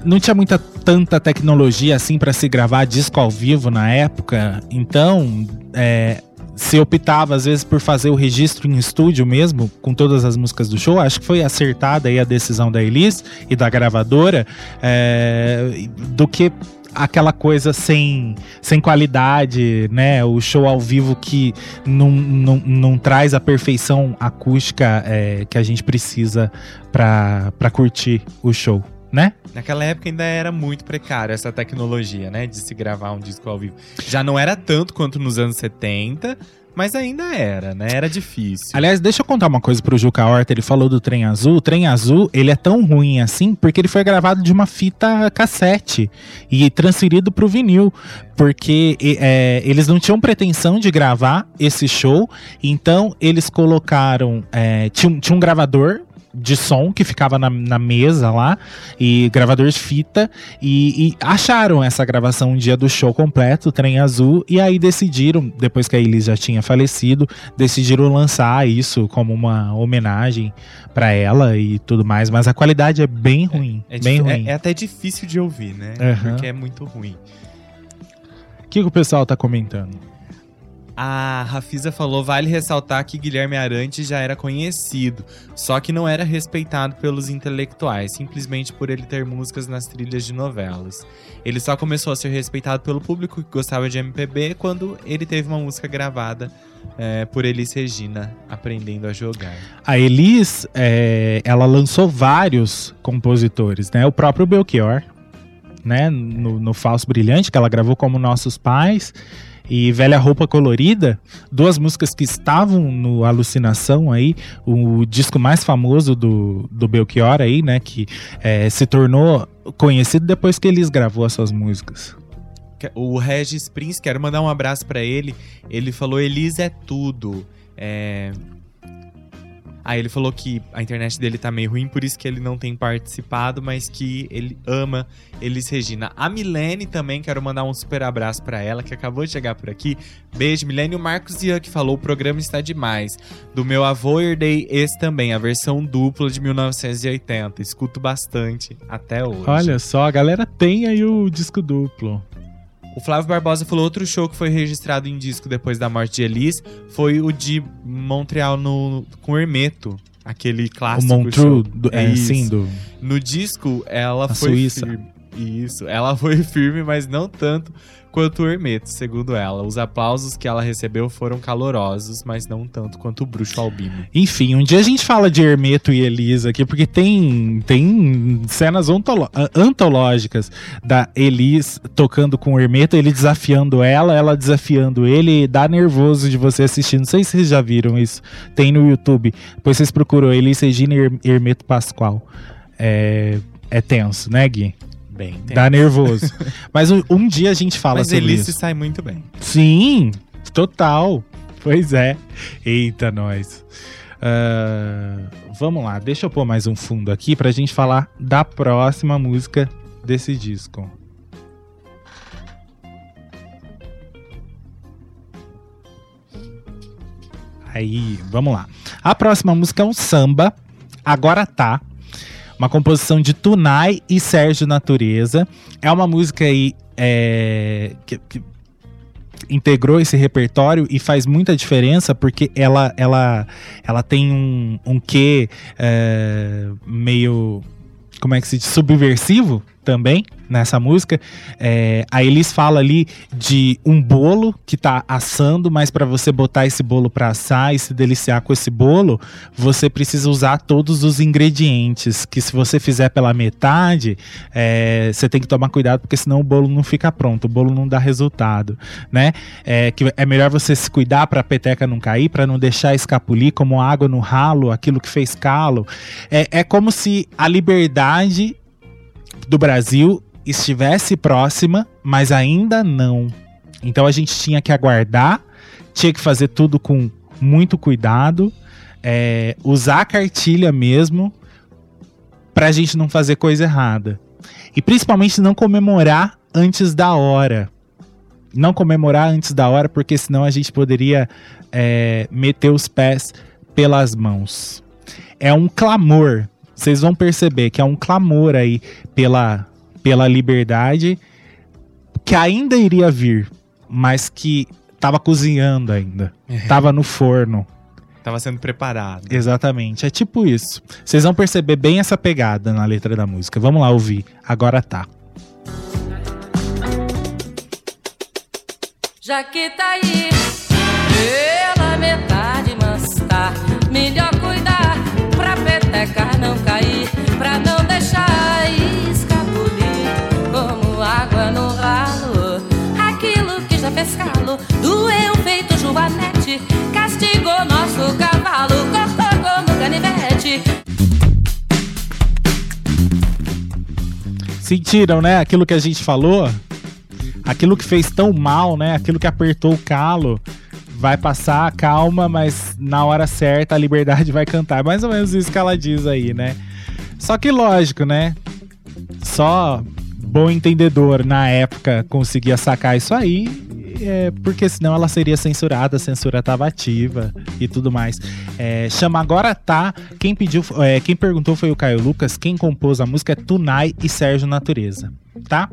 Speaker 1: Não tinha muita tanta tecnologia assim para se gravar disco ao vivo na época, então é, se optava às vezes por fazer o registro em estúdio mesmo, com todas as músicas do show. Acho que foi acertada aí a decisão da Elis e da gravadora, é, do que aquela coisa sem, sem qualidade, né? O show ao vivo que não, não, não traz a perfeição acústica é, que a gente precisa para curtir o show né?
Speaker 2: Naquela época ainda era muito precário essa tecnologia, né? De se gravar um disco ao vivo. Já não era tanto quanto nos anos 70, mas ainda era, né? Era difícil.
Speaker 1: Aliás, deixa eu contar uma coisa pro Juca Horta. Ele falou do Trem Azul. O Trem Azul, ele é tão ruim assim porque ele foi gravado de uma fita cassete e transferido pro vinil. Porque é, eles não tinham pretensão de gravar esse show, então eles colocaram. É, tinha, tinha um gravador de som que ficava na, na mesa lá e gravador de fita e, e, acharam essa gravação um dia do show completo, Trem Azul, e aí decidiram, depois que a Elis já tinha falecido, decidiram lançar isso como uma homenagem para ela e tudo mais, mas a qualidade é bem ruim,
Speaker 2: é, é
Speaker 1: bem
Speaker 2: é,
Speaker 1: ruim.
Speaker 2: É, até difícil de ouvir, né?
Speaker 1: Uhum.
Speaker 2: Porque é muito ruim.
Speaker 1: O que, que o pessoal tá comentando?
Speaker 2: A Rafisa falou: vale ressaltar que Guilherme Arantes já era conhecido, só que não era respeitado pelos intelectuais, simplesmente por ele ter músicas nas trilhas de novelas. Ele só começou a ser respeitado pelo público que gostava de MPB quando ele teve uma música gravada é, por Elis Regina, aprendendo a jogar.
Speaker 1: A Elis, é, ela lançou vários compositores, né? O próprio Belchior, né? No, no Falso Brilhante, que ela gravou como Nossos Pais e Velha Roupa Colorida, duas músicas que estavam no Alucinação aí, o disco mais famoso do, do Belchior aí, né, que é, se tornou conhecido depois que eles gravou as suas músicas.
Speaker 2: O Regis Prince, quero mandar um abraço para ele. Ele falou: Elis é tudo. É, Aí ele falou que a internet dele tá meio ruim, por isso que ele não tem participado, mas que ele ama Elis Regina. A Milene também, quero mandar um super abraço para ela, que acabou de chegar por aqui. Beijo, Milene. O Marcos Ian que falou: o programa está demais. Do meu avô, herdei esse também, a versão dupla de 1980. Escuto bastante até hoje.
Speaker 1: Olha só, a galera tem aí o disco duplo.
Speaker 2: O Flávio Barbosa falou outro show que foi registrado em disco depois da morte de Elis foi o de Montreal no, com o Hermeto. Aquele clássico.
Speaker 1: O Montreux, do, é, sim, do...
Speaker 2: No disco, ela
Speaker 1: A
Speaker 2: foi
Speaker 1: Suíça.
Speaker 2: firme. Isso, ela [LAUGHS] foi firme, mas não tanto quanto o Hermeto, segundo ela. Os aplausos que ela recebeu foram calorosos, mas não tanto quanto o Bruxo Albino.
Speaker 1: Enfim, um dia a gente fala de Hermeto e Elisa aqui, porque tem, tem cenas antológicas da Elis tocando com o Hermeto, ele desafiando ela, ela desafiando ele, dá nervoso de você assistindo. Não sei se vocês já viram isso. Tem no YouTube. Depois vocês procuram Elis Regina e Her- Hermeto Pascoal. É, é tenso, né, Gui?
Speaker 2: Bem, tem.
Speaker 1: Dá nervoso. [LAUGHS] Mas um, um dia a gente fala
Speaker 2: Mas
Speaker 1: sobre isso.
Speaker 2: se sai muito bem.
Speaker 1: Sim, total. Pois é. Eita, nós. Ah, vamos lá, deixa eu pôr mais um fundo aqui pra gente falar da próxima música desse disco. Aí, vamos lá. A próxima música é um samba, Agora Tá. Uma composição de Tunai e Sérgio Natureza. É uma música aí é, que- que integrou esse repertório e faz muita diferença porque ela, ela, ela tem um, um quê é, meio. Como é que se diz? Subversivo também nessa música. É, a Elis fala ali de um bolo que tá assando, mas para você botar esse bolo para assar e se deliciar com esse bolo, você precisa usar todos os ingredientes. Que se você fizer pela metade, é, você tem que tomar cuidado, porque senão o bolo não fica pronto, o bolo não dá resultado, né? É, que é melhor você se cuidar para a peteca não cair, para não deixar escapulir como água no ralo, aquilo que fez calo. É, é como se a liberdade do Brasil estivesse próxima, mas ainda não. Então a gente tinha que aguardar, tinha que fazer tudo com muito cuidado, é, usar a cartilha mesmo, pra gente não fazer coisa errada. E principalmente não comemorar antes da hora. Não comemorar antes da hora, porque senão a gente poderia é, meter os pés pelas mãos. É um clamor. Vocês vão perceber que é um clamor aí pela, pela liberdade que ainda iria vir, mas que tava cozinhando ainda. Tava no forno.
Speaker 2: Tava sendo preparado.
Speaker 1: Exatamente. É tipo isso. Vocês vão perceber bem essa pegada na letra da música. Vamos lá ouvir. Agora tá.
Speaker 3: Já que tá aí pela metade, mas tá melhor cuidar pra peteca não cair, pra não deixar escapulir Aquilo que já fez calo, doeu feito Joanete, castigou nosso cavalo, cortou como canivete.
Speaker 1: Sentiram, né? Aquilo que a gente falou? Aquilo que fez tão mal, né? Aquilo que apertou o calo. Vai passar, calma, mas na hora certa a liberdade vai cantar. Mais ou menos isso que ela diz aí, né? Só que lógico, né? Só bom entendedor na época conseguia sacar isso aí, é, porque senão ela seria censurada, a censura tava ativa e tudo mais. É, chama Agora Tá, quem pediu, é, quem perguntou foi o Caio Lucas, quem compôs a música é Tunai e Sérgio Natureza, tá?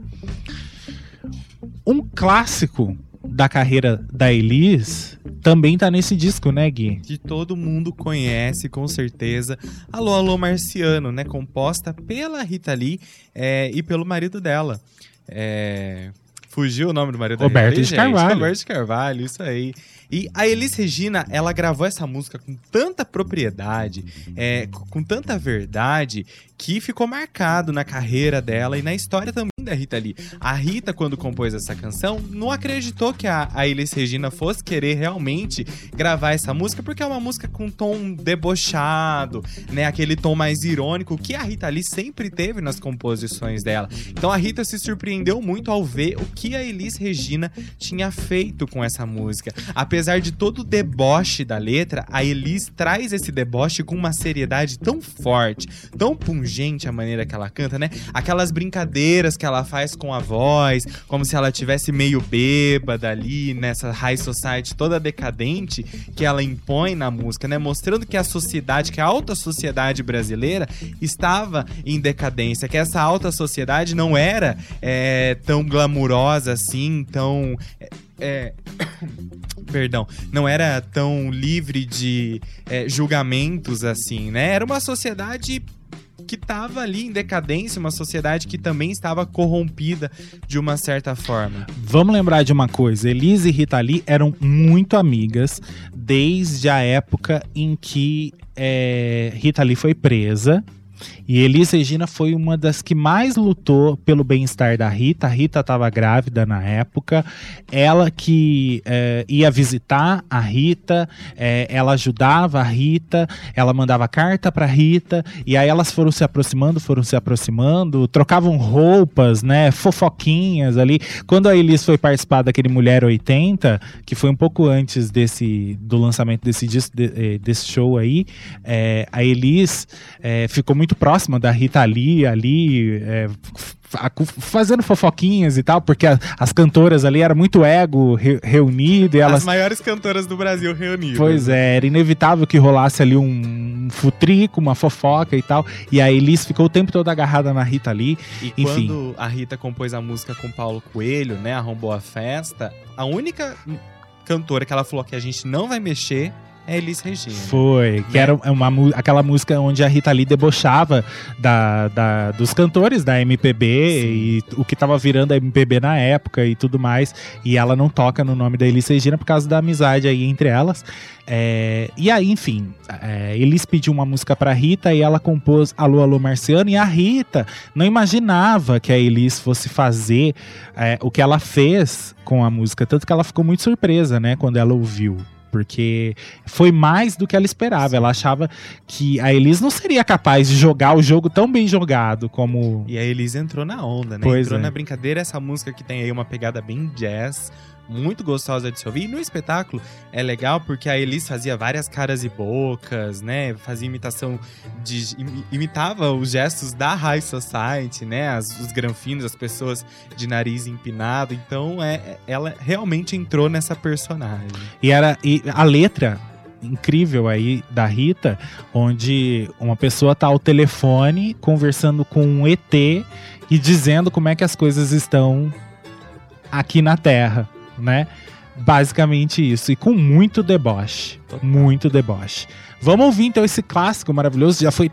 Speaker 1: Um clássico da carreira da Elis também tá nesse disco, né, Gui?
Speaker 2: Que todo mundo conhece, com certeza. Alô, alô, Marciano, né? Composta pela Rita Lee é, e pelo marido dela. É, Fugiu o nome do marido
Speaker 1: Roberto de? Carvalho.
Speaker 2: Roberto de Carvalho, isso aí. E a Elis Regina, ela gravou essa música com tanta propriedade, é, com tanta verdade, que ficou marcado na carreira dela e na história também da Rita Lee. A Rita, quando compôs essa canção, não acreditou que a, a Elis Regina fosse querer realmente gravar essa música, porque é uma música com tom debochado, né? Aquele tom mais irônico que a Rita Lee sempre teve nas composições dela. Então a Rita se surpreendeu muito ao ver o que a Elis Regina tinha feito com essa música. Apesar de todo o deboche da letra, a Elis traz esse deboche com uma seriedade tão forte, tão pungente a maneira que ela canta, né? Aquelas brincadeiras que ela faz com a voz, como se ela tivesse meio bêbada ali nessa high society toda decadente que ela impõe na música, né? Mostrando que a sociedade, que a alta sociedade brasileira estava em decadência, que essa alta sociedade não era é, tão glamurosa assim, tão é, é, [COUGHS] perdão, não era tão livre de é, julgamentos assim, né? Era uma sociedade que estava ali em decadência, uma sociedade que também estava corrompida de uma certa forma.
Speaker 1: Vamos lembrar de uma coisa: Elise e Rita Lee eram muito amigas desde a época em que é, Rita Lee foi presa. E Elis Regina foi uma das que mais lutou pelo bem-estar da Rita. A Rita estava grávida na época. Ela que é, ia visitar a Rita, é, ela ajudava a Rita, ela mandava carta para Rita. E aí elas foram se aproximando, foram se aproximando, trocavam roupas, né? Fofoquinhas ali. Quando a Elis foi participar daquele Mulher 80, que foi um pouco antes desse do lançamento desse, eh, desse show aí, é, a Elis é, ficou muito próxima da Rita Lee ali, é, fazendo fofoquinhas e tal, porque a- as cantoras ali eram muito ego re- reunido e
Speaker 2: As
Speaker 1: elas.
Speaker 2: maiores cantoras do Brasil reunidas.
Speaker 1: Pois é, era inevitável que rolasse ali um futrico, uma fofoca e tal. E a Elis ficou o tempo todo agarrada na Rita Lee.
Speaker 2: E
Speaker 1: Enfim.
Speaker 2: quando a Rita compôs a música com Paulo Coelho, né, arrombou a festa, a única cantora que ela falou que a gente não vai mexer Elis Regina.
Speaker 1: Foi, que
Speaker 2: Né?
Speaker 1: era uma, aquela música onde a Rita Lee debochava da, da- dos cantores da MPB e o que tava virando a MPB na época e tudo mais. E ela não toca no nome da Elis Regina por causa da amizade aí entre elas. É, e aí, enfim, é, Elis pediu uma música pra Rita e ela compôs Alô, Alô Marciano. E a Rita não imaginava que a Elis fosse fazer é, o que ela fez com a música. Tanto que ela ficou muito surpresa, né, quando ela ouviu. Porque foi mais do que ela esperava. Ela achava que a Elis não seria capaz de jogar o jogo tão bem jogado como.
Speaker 2: E a Elise entrou na onda, né?
Speaker 1: Pois
Speaker 2: entrou
Speaker 1: é.
Speaker 2: na brincadeira. Essa música que tem aí uma pegada bem jazz, muito gostosa de se ouvir. E no espetáculo é legal porque a Elise fazia várias caras e bocas, né? Fazia imitação de. imi- imitava os gestos da High Society, né? As- os granfinos, as pessoas de nariz empinado. Então é, ela realmente entrou nessa personagem.
Speaker 1: E era e a letra incrível aí da Rita, onde uma pessoa tá ao telefone conversando com um ET e dizendo como é que as coisas estão aqui na Terra, né? Basicamente isso, e com muito deboche. Muito deboche. Vamos ouvir então esse clássico maravilhoso, já foi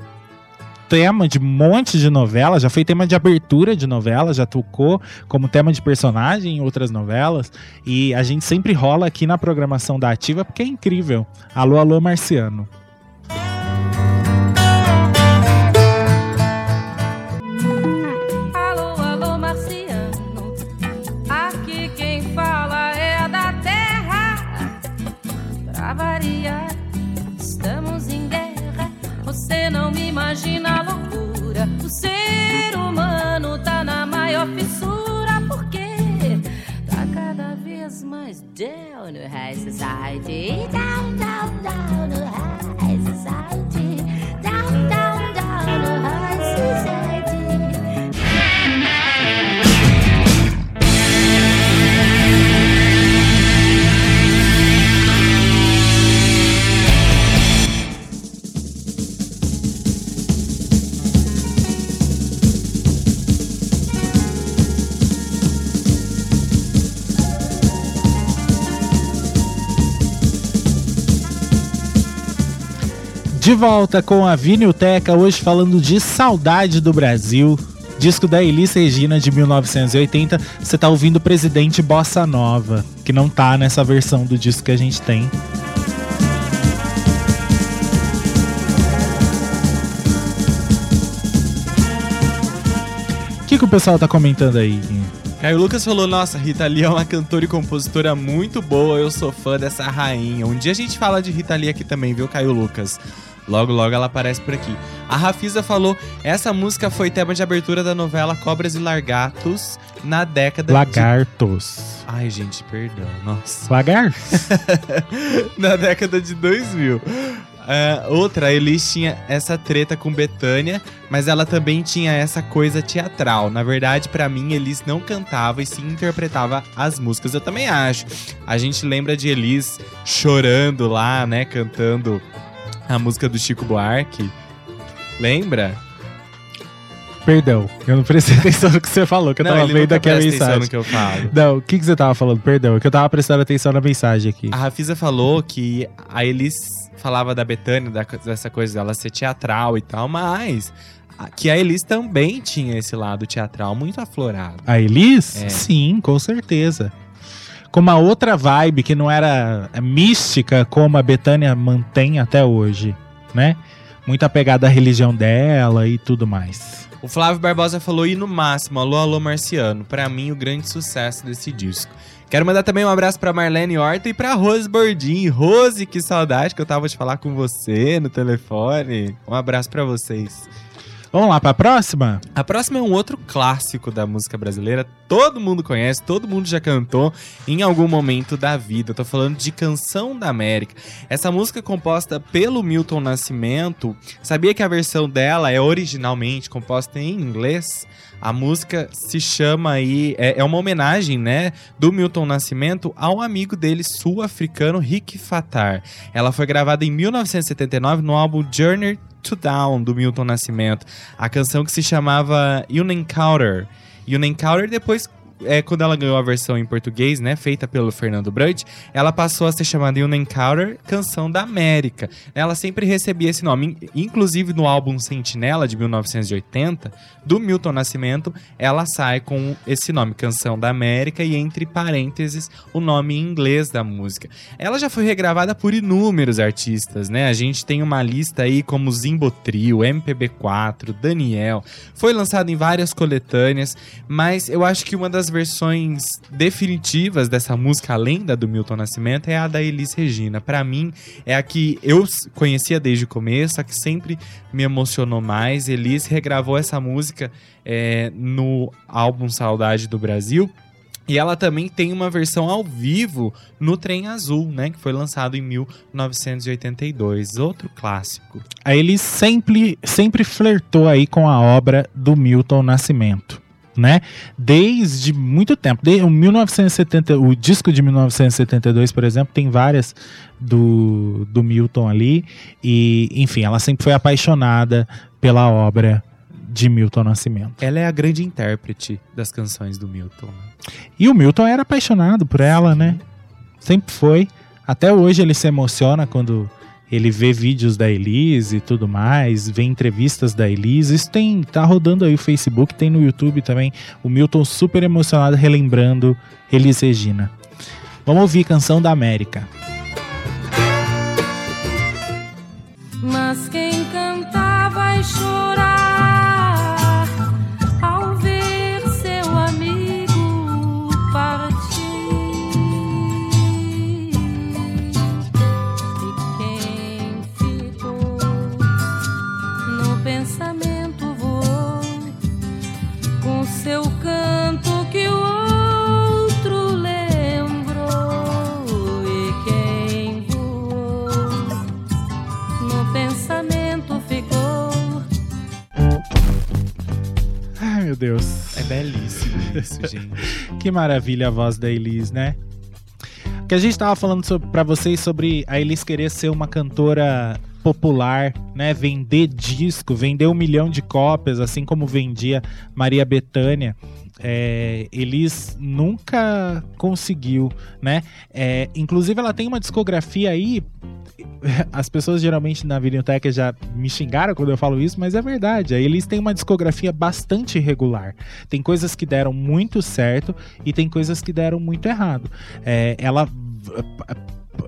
Speaker 1: tema de um monte de novela, já foi tema de abertura de novela, já tocou como tema de personagem em outras novelas. E a gente sempre rola aqui na programação da Ativa porque é incrível. Alô, alô, Marciano.
Speaker 3: Vez mais down no high society. Down, down, down no high
Speaker 1: De volta com a Vinilteca, hoje falando de Saudade do Brasil. Disco da Elis Regina de 1980. Você tá ouvindo Presidente Bossa Nova, que não tá nessa versão do disco que a gente tem. O que, que o pessoal tá comentando aí?
Speaker 2: Caio Lucas falou: Nossa, Rita Lee é uma cantora e compositora muito boa, eu sou fã dessa rainha. Um dia a gente fala de Rita Lee aqui também, viu, Caio Lucas? Logo, logo ela aparece por aqui. A Rafisa falou: Essa música foi tema de abertura da novela Cobras e Largatos na década de.
Speaker 1: Lagartos.
Speaker 2: Ai, gente, perdão, nossa.
Speaker 1: Lagar? [LAUGHS]
Speaker 2: na década de 2000. É, outra, a Elis tinha essa treta com Betânia, mas ela também tinha essa coisa teatral. Na verdade, pra mim, Elis não cantava e sim interpretava as músicas. Eu também acho. A gente lembra de Elis chorando lá, né, cantando a música do Chico Buarque. Lembra?
Speaker 1: Perdão, eu não prestei [LAUGHS] atenção no que você falou, que eu tava
Speaker 2: ele
Speaker 1: vendo aqui a mensagem.
Speaker 2: no que eu falo.
Speaker 1: Não, o que, que você tava falando? Perdão, é que eu tava prestando atenção na mensagem aqui.
Speaker 2: A Rafisa falou que a Elis falava da Betânia, dessa coisa dela ser teatral e tal, mas que a Elis também tinha esse lado teatral muito aflorado.
Speaker 1: A Elis?
Speaker 2: É.
Speaker 1: Sim, com certeza. Com uma outra vibe que não era mística como a Betânia mantém até hoje, né? Muito apegada à religião dela e tudo mais.
Speaker 2: O Flávio Barbosa falou e no máximo, alô, alô, Marciano. Pra mim, o grande sucesso desse disco. Quero mandar também um abraço pra Marlene Horta e pra Rose Bordim. Rose, que saudade que eu tava de falar com você no telefone. Um abraço pra vocês.
Speaker 1: Vamos lá pra próxima?
Speaker 2: A próxima é um outro clássico da música brasileira. Todo mundo conhece, todo mundo já cantou em algum momento da vida. Eu tô falando de Canção da América. Essa música é composta pelo Milton Nascimento. Sabia que a versão dela é originalmente composta em inglês? A música se chama aí, é, é uma homenagem, né, do Milton Nascimento ao amigo dele sul-africano Rick Fatar. Ela foi gravada em 1979 no álbum Journey to Down do Milton Nascimento. A canção que se chamava You Encounter. You Encounter depois é, quando ela ganhou a versão em português, né, feita pelo Fernando Brant, ela passou a ser chamada You Encounter Canção da América. Ela sempre recebia esse nome, In- inclusive no álbum Sentinela de 1980, do Milton Nascimento, ela sai com esse nome, Canção da América, e entre parênteses o nome em inglês da música. Ela já foi regravada por inúmeros artistas, né? A gente tem uma lista aí como Zimbo Trio, MPB4, Daniel. Foi lançado em várias coletâneas, mas eu acho que uma das das versões definitivas dessa música, além da do Milton Nascimento, é a da Elis Regina. Pra mim, é a que eu conhecia desde o começo, a que sempre me emocionou mais. Elis regravou essa música é, no álbum Saudade do Brasil. E ela também tem uma versão ao vivo no Trem Azul, né? Que foi lançado em 1982. Outro clássico.
Speaker 1: Aí ele sempre, sempre flertou aí com a obra do Milton Nascimento, né? Desde muito tempo. De, o 1970, o disco de 1972, por exemplo, tem várias do, do Milton ali. E, enfim, ela sempre foi apaixonada pela obra de Milton Nascimento.
Speaker 2: Ela é a grande intérprete das canções do Milton. né?
Speaker 1: E o Milton era apaixonado por ela, né? Sempre foi. Até hoje ele se emociona quando ele vê vídeos da Elise e tudo mais, vê entrevistas da Elise. Isso tem, tá rodando aí o Facebook, tem no YouTube também. O Milton super emocionado relembrando Elis Regina. Vamos ouvir Canção da América.
Speaker 3: Mas quem cantava e chorar
Speaker 2: isso, [LAUGHS] gente.
Speaker 1: Que maravilha a voz da Elis, né? Que a gente tava falando pra vocês sobre a Elis querer ser uma cantora popular, né? Vender disco, vender um milhão de cópias, assim como vendia Maria Bethânia. É, Elis nunca conseguiu, né? É, inclusive ela tem uma discografia aí. [LAUGHS] As pessoas geralmente na videoteca já me xingaram quando eu falo isso, mas é verdade. A Elis tem uma discografia bastante irregular. Tem coisas que deram muito certo e tem coisas que deram muito errado. É, ela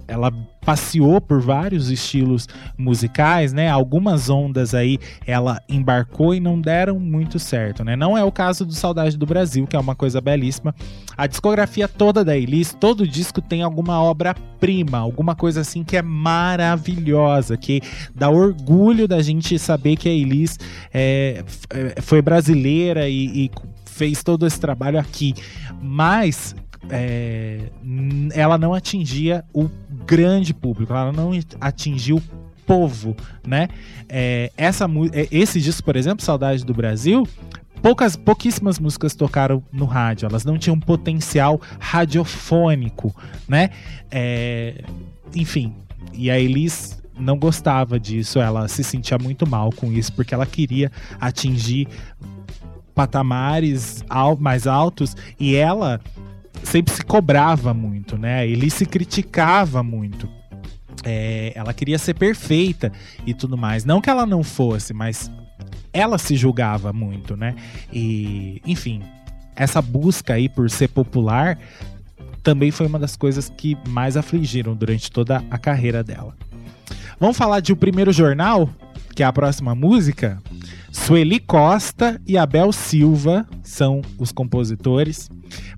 Speaker 1: ela passeou por vários estilos musicais, né? Algumas ondas aí ela embarcou e não deram muito certo, né? Não é o caso do Saudade do Brasil, que é uma coisa belíssima. A discografia toda da Elis, todo disco tem alguma obra-prima, alguma coisa assim que é maravilhosa, que dá orgulho da gente saber que a Elis é, f- foi brasileira e, e fez todo esse trabalho aqui. Mas é, ela não atingia o grande público, ela não atingiu o povo, né? É, essa, é, esse disco, por exemplo, Saudade do Brasil, poucas, pouquíssimas músicas tocaram no rádio, elas não tinham potencial radiofônico, né? É, enfim, e a Elis não gostava disso, ela se sentia muito mal com isso, porque ela queria atingir patamares mais altos e ela sempre se cobrava muito, né? Ele se criticava muito. É, ela queria ser perfeita e tudo mais. Não que ela não fosse, mas ela se julgava muito, né? E, enfim, essa busca aí por ser popular também foi uma das coisas que mais afligiram durante toda a carreira dela. Vamos falar de O Primeiro Jornal, que é a próxima música? Sueli Costa e Abel Silva são os compositores.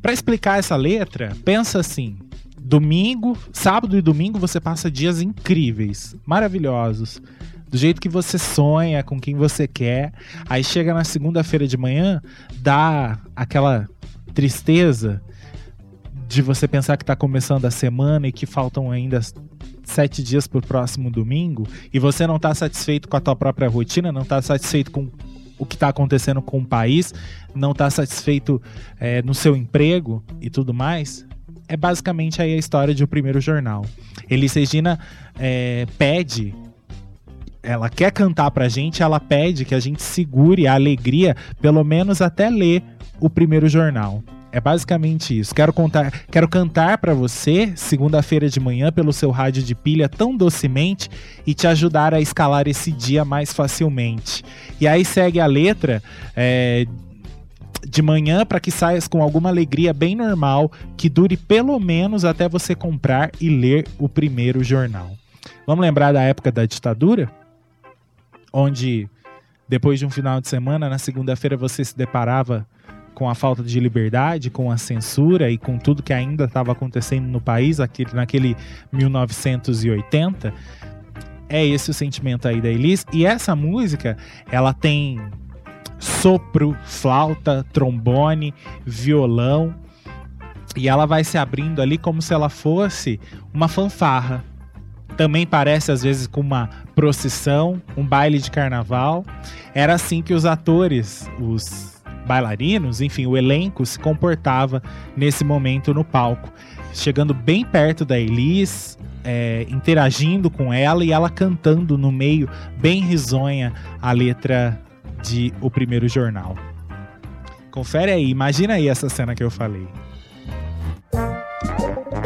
Speaker 1: Para explicar essa letra, pensa assim: domingo, sábado e domingo você passa dias incríveis, maravilhosos, do jeito que você sonha, com quem você quer. Aí chega na segunda-feira de manhã, dá aquela tristeza de você pensar que tá começando a semana e que faltam ainda sete dias pro próximo domingo e você não tá satisfeito com a tua própria rotina, não tá satisfeito com o que tá acontecendo com o país, não tá satisfeito é, no seu emprego e tudo mais, é basicamente aí a história de O Primeiro Jornal. Elis Regina é, pede ela quer cantar pra gente, ela pede que a gente segure a alegria, pelo menos até ler o primeiro jornal. É basicamente isso. Quero contar, quero cantar pra você segunda-feira de manhã pelo seu rádio de pilha tão docemente e te ajudar a escalar esse dia mais facilmente. E aí segue a letra é, de manhã para que saias com alguma alegria bem normal, que dure pelo menos até você comprar e ler o primeiro jornal. Vamos lembrar da época da ditadura? Onde depois de um final de semana, na segunda-feira você se deparava com a falta de liberdade, com a censura e com tudo que ainda estava acontecendo no país aquele, naquele 1980. É esse o sentimento aí da Elis. E essa música, ela tem sopro, flauta, trombone, violão. E ela vai se abrindo ali como se ela fosse uma fanfarra. Também parece às vezes com uma procissão, um baile de carnaval. Era assim que os atores, os bailarinos, enfim, o elenco se comportava nesse momento no palco. Chegando bem perto da Elis, é, interagindo com ela e ela cantando no meio, bem risonha, a letra de O Primeiro Jornal. Confere aí, imagina aí essa cena que eu falei.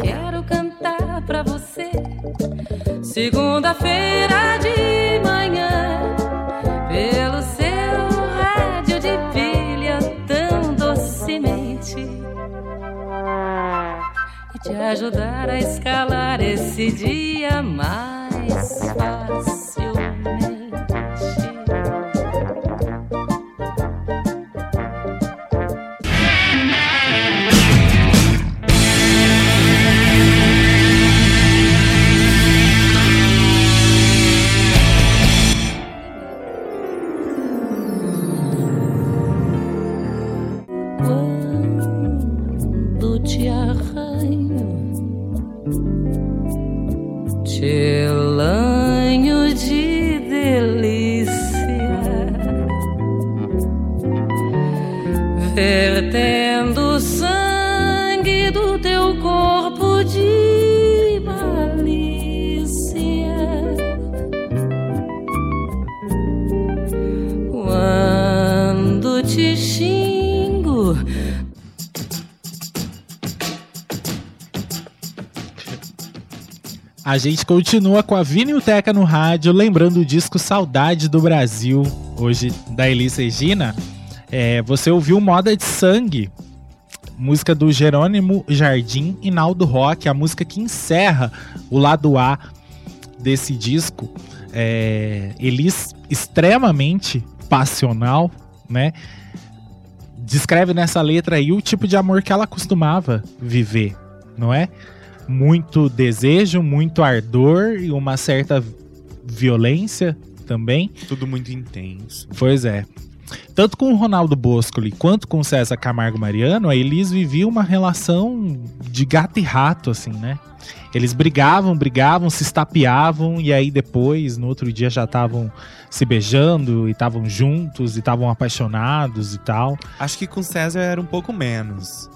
Speaker 3: Quero cantar pra você segunda-feira de manhã pelo te ajudar a escalar esse dia mais facilmente.
Speaker 1: A gente continua com a Vinilteca no rádio, lembrando o disco Saudade do Brasil, hoje da Elis Regina. É, você ouviu Moda de Sangue, música do Jerônimo Jardim e Naldo Rock, a música que encerra o lado A desse disco. É, Elis extremamente passional, né? Descreve nessa letra aí o tipo de amor que ela costumava viver, não é? Muito desejo, muito ardor e uma certa violência também.
Speaker 2: Tudo muito intenso.
Speaker 1: Pois é. Tanto com o Ronaldo Boscoli quanto com o César Camargo Mariano, a Elis vivia uma relação de gato e rato, assim, né? Eles brigavam, brigavam, se estapeavam e aí depois, no outro dia, já estavam se beijando e estavam juntos e estavam apaixonados e tal.
Speaker 2: Acho que com César era um pouco menos.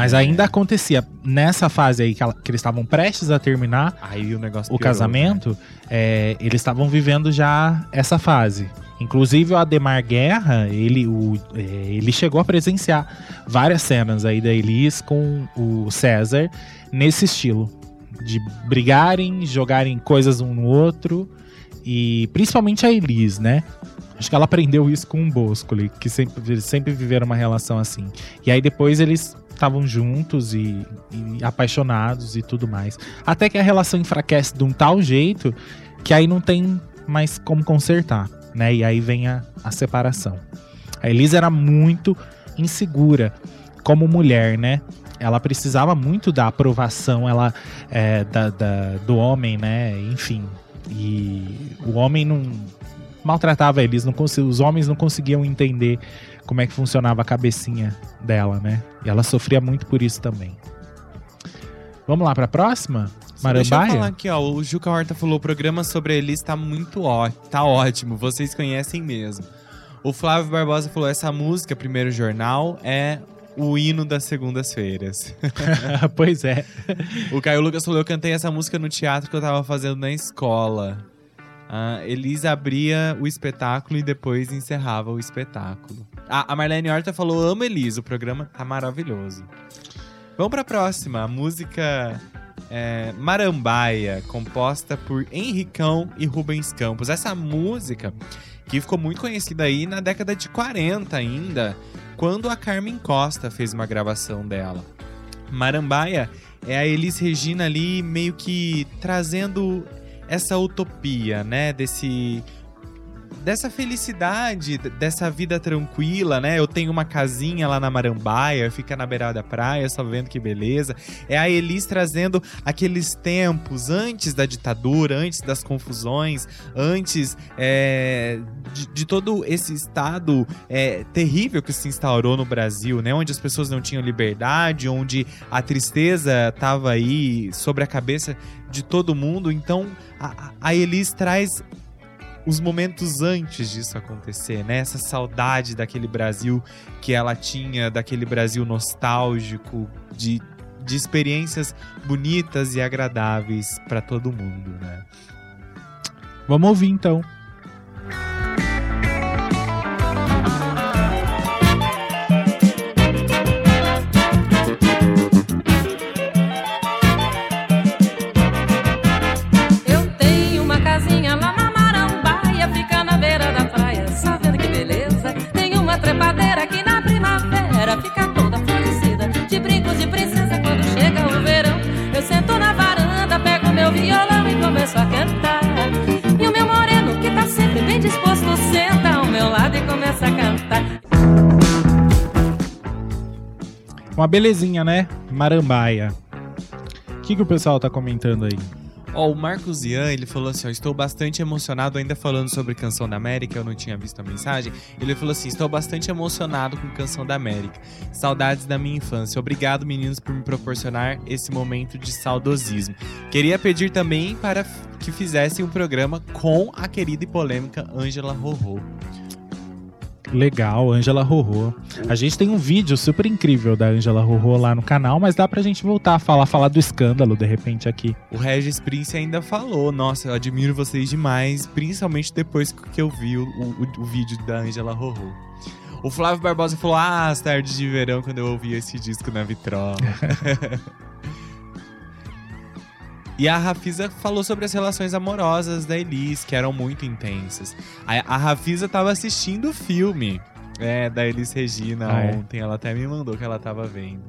Speaker 1: Mas ainda acontecia. Nessa fase aí que, ela- que eles estavam prestes a terminar
Speaker 2: Aí o negócio
Speaker 1: o
Speaker 2: piorou,
Speaker 1: casamento, é, eles estavam vivendo já essa fase. Inclusive o Ademar Guerra, ele, o, é, ele chegou a presenciar várias cenas aí da Elis com o César nesse estilo. De brigarem, jogarem coisas um no outro. E principalmente a Elis, né? Acho que ela aprendeu isso com o Boscoli, que sempre, sempre viveram uma relação assim. E aí depois eles estavam juntos e, e apaixonados e tudo mais. Até que a relação enfraquece de um tal jeito que aí não tem mais como consertar, né? E aí vem a, a separação. A Elisa era muito insegura como mulher, né? Ela precisava muito da aprovação ela, é, da, da- do homem, né? Enfim. E o homem não maltratava eles, não os homens não conseguiam entender como é que funcionava a cabecinha dela, né? E ela sofria muito por isso também. Vamos lá pra próxima?
Speaker 2: Só Deixa eu falar
Speaker 1: Marambaia?
Speaker 2: aqui, ó. O Juca Horta falou: o programa sobre a Elis tá muito ó, tá ótimo. Vocês conhecem mesmo. O Flávio Barbosa falou: essa música, Primeiro Jornal, é o hino das segundas-feiras. [LAUGHS]
Speaker 1: pois é.
Speaker 2: o Caio Lucas falou: eu cantei essa música no teatro que eu tava fazendo na escola. A Elis abria o espetáculo e depois encerrava o espetáculo. Ah, a Marlene Horta falou: amo Elis, o programa tá maravilhoso. Vamos pra próxima. A música é, Marambaia, composta por Henricão e Rubens Campos. Essa música que ficou muito conhecida aí na década de 40 ainda, quando a Carmen Costa fez uma gravação dela. Marambaia é a Elis Regina ali meio que trazendo essa utopia, né, desse dessa felicidade, dessa vida tranquila, né? Eu tenho uma casinha lá na Marambaia, fica na beirada da praia, só vendo que beleza. É a Elis trazendo aqueles tempos antes da ditadura, antes das confusões, antes é, de, de todo esse estado é, terrível que se instaurou no Brasil, né? Onde as pessoas não tinham liberdade, onde a tristeza estava aí sobre a cabeça de todo mundo. Então, a, a Elis traz os momentos antes disso acontecer, né? Essa saudade daquele Brasil que ela tinha, daquele Brasil nostálgico, de, de experiências bonitas e agradáveis para todo mundo, né?
Speaker 1: Vamos ouvir então.
Speaker 3: Começo a cantar. E o meu moreno, que tá sempre bem disposto, senta ao meu lado e começa a cantar.
Speaker 1: Uma belezinha, né? Marambaia. O que, que o pessoal tá comentando aí?
Speaker 2: Ó, o Marcos Ian, ele falou assim, ó, estou bastante emocionado, ainda falando sobre Canção da América, eu não tinha visto a mensagem. Ele falou assim, estou bastante emocionado com Canção da América. Saudades da minha infância. Obrigado, meninos, por me proporcionar esse momento de saudosismo. Queria pedir também para que fizessem um programa com a querida e polêmica Ângela Rorô.
Speaker 1: Legal, Ângela Rorô. A gente tem um vídeo super incrível da Ângela Rorô lá no canal, mas dá pra gente voltar a falar, falar do escândalo de repente aqui.
Speaker 2: O Regis Prince ainda falou, nossa, eu admiro vocês demais, principalmente depois que eu vi o, o- o vídeo da Ângela Rorô. O Flávio Barbosa falou, ah, as tardes de verão, quando eu ouvi esse disco na vitrola. [LAUGHS] e a Rafisa falou sobre as relações amorosas da Elis, que eram muito intensas. A, a Rafisa tava assistindo o filme é, da Elis Regina
Speaker 1: Ah, é?
Speaker 2: ontem, ela até me mandou que ela tava vendo.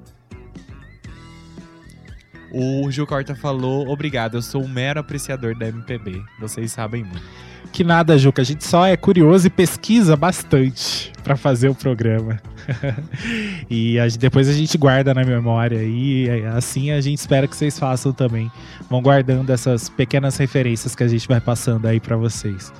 Speaker 2: O Gil Corta falou: Obrigado, eu sou um mero apreciador da MPB. Vocês sabem muito.
Speaker 1: Que nada, Juca, a gente só é curioso e pesquisa bastante pra fazer o programa. [LAUGHS] e a- depois a gente guarda na memória e assim a gente espera que vocês façam também. Vão guardando essas pequenas referências que a gente vai passando aí pra vocês.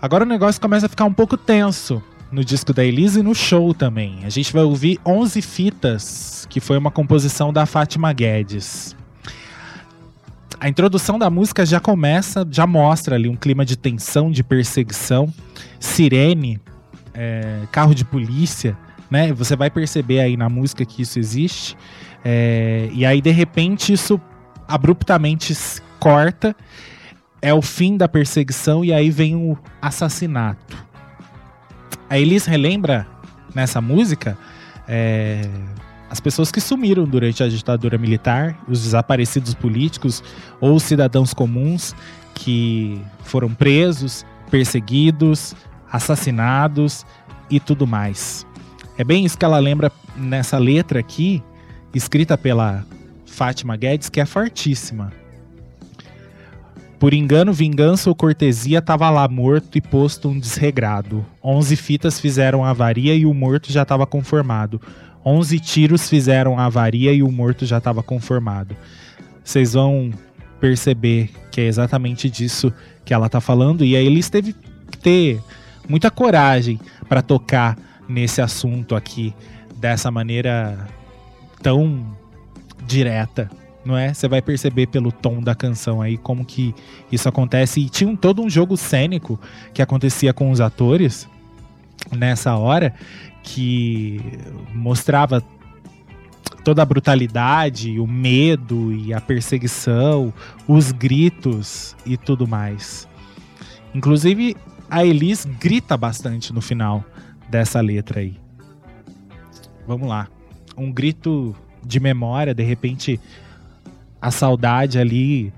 Speaker 1: Agora o negócio começa a ficar um pouco tenso no disco da Elise e no show também. A gente vai ouvir 11 fitas, que foi uma composição da Fátima Guedes. A introdução da música já começa, já mostra ali um clima de tensão, de perseguição, sirene, é, carro de polícia, né? Você vai perceber aí na música que isso existe. É, e aí, de repente, isso abruptamente corta. É o fim da perseguição e aí vem o assassinato. A Elis relembra nessa música é, as pessoas que sumiram durante a ditadura militar, os desaparecidos políticos ou os cidadãos comuns que foram presos, perseguidos, assassinados e tudo mais. É bem isso que ela lembra nessa letra aqui, escrita pela Fátima Guedes, que é fortíssima. Por engano, vingança ou cortesia, tava lá morto e posto um desregrado. Onze fitas fizeram a avaria e o morto já estava conformado. Onze tiros fizeram a avaria e o morto já estava conformado. Vocês vão perceber que é exatamente disso que ela tá falando. E aí eles teve que ter muita coragem para tocar nesse assunto aqui dessa maneira tão direta, não é? Você vai perceber pelo tom da canção aí como que isso acontece. E tinha um, todo um jogo cênico que acontecia com os atores nessa hora que mostrava toda a brutalidade, o medo e a perseguição, os gritos e tudo mais. Inclusive, a Elis grita bastante no final dessa letra aí. Vamos lá. Um grito de memória, de repente, a saudade ali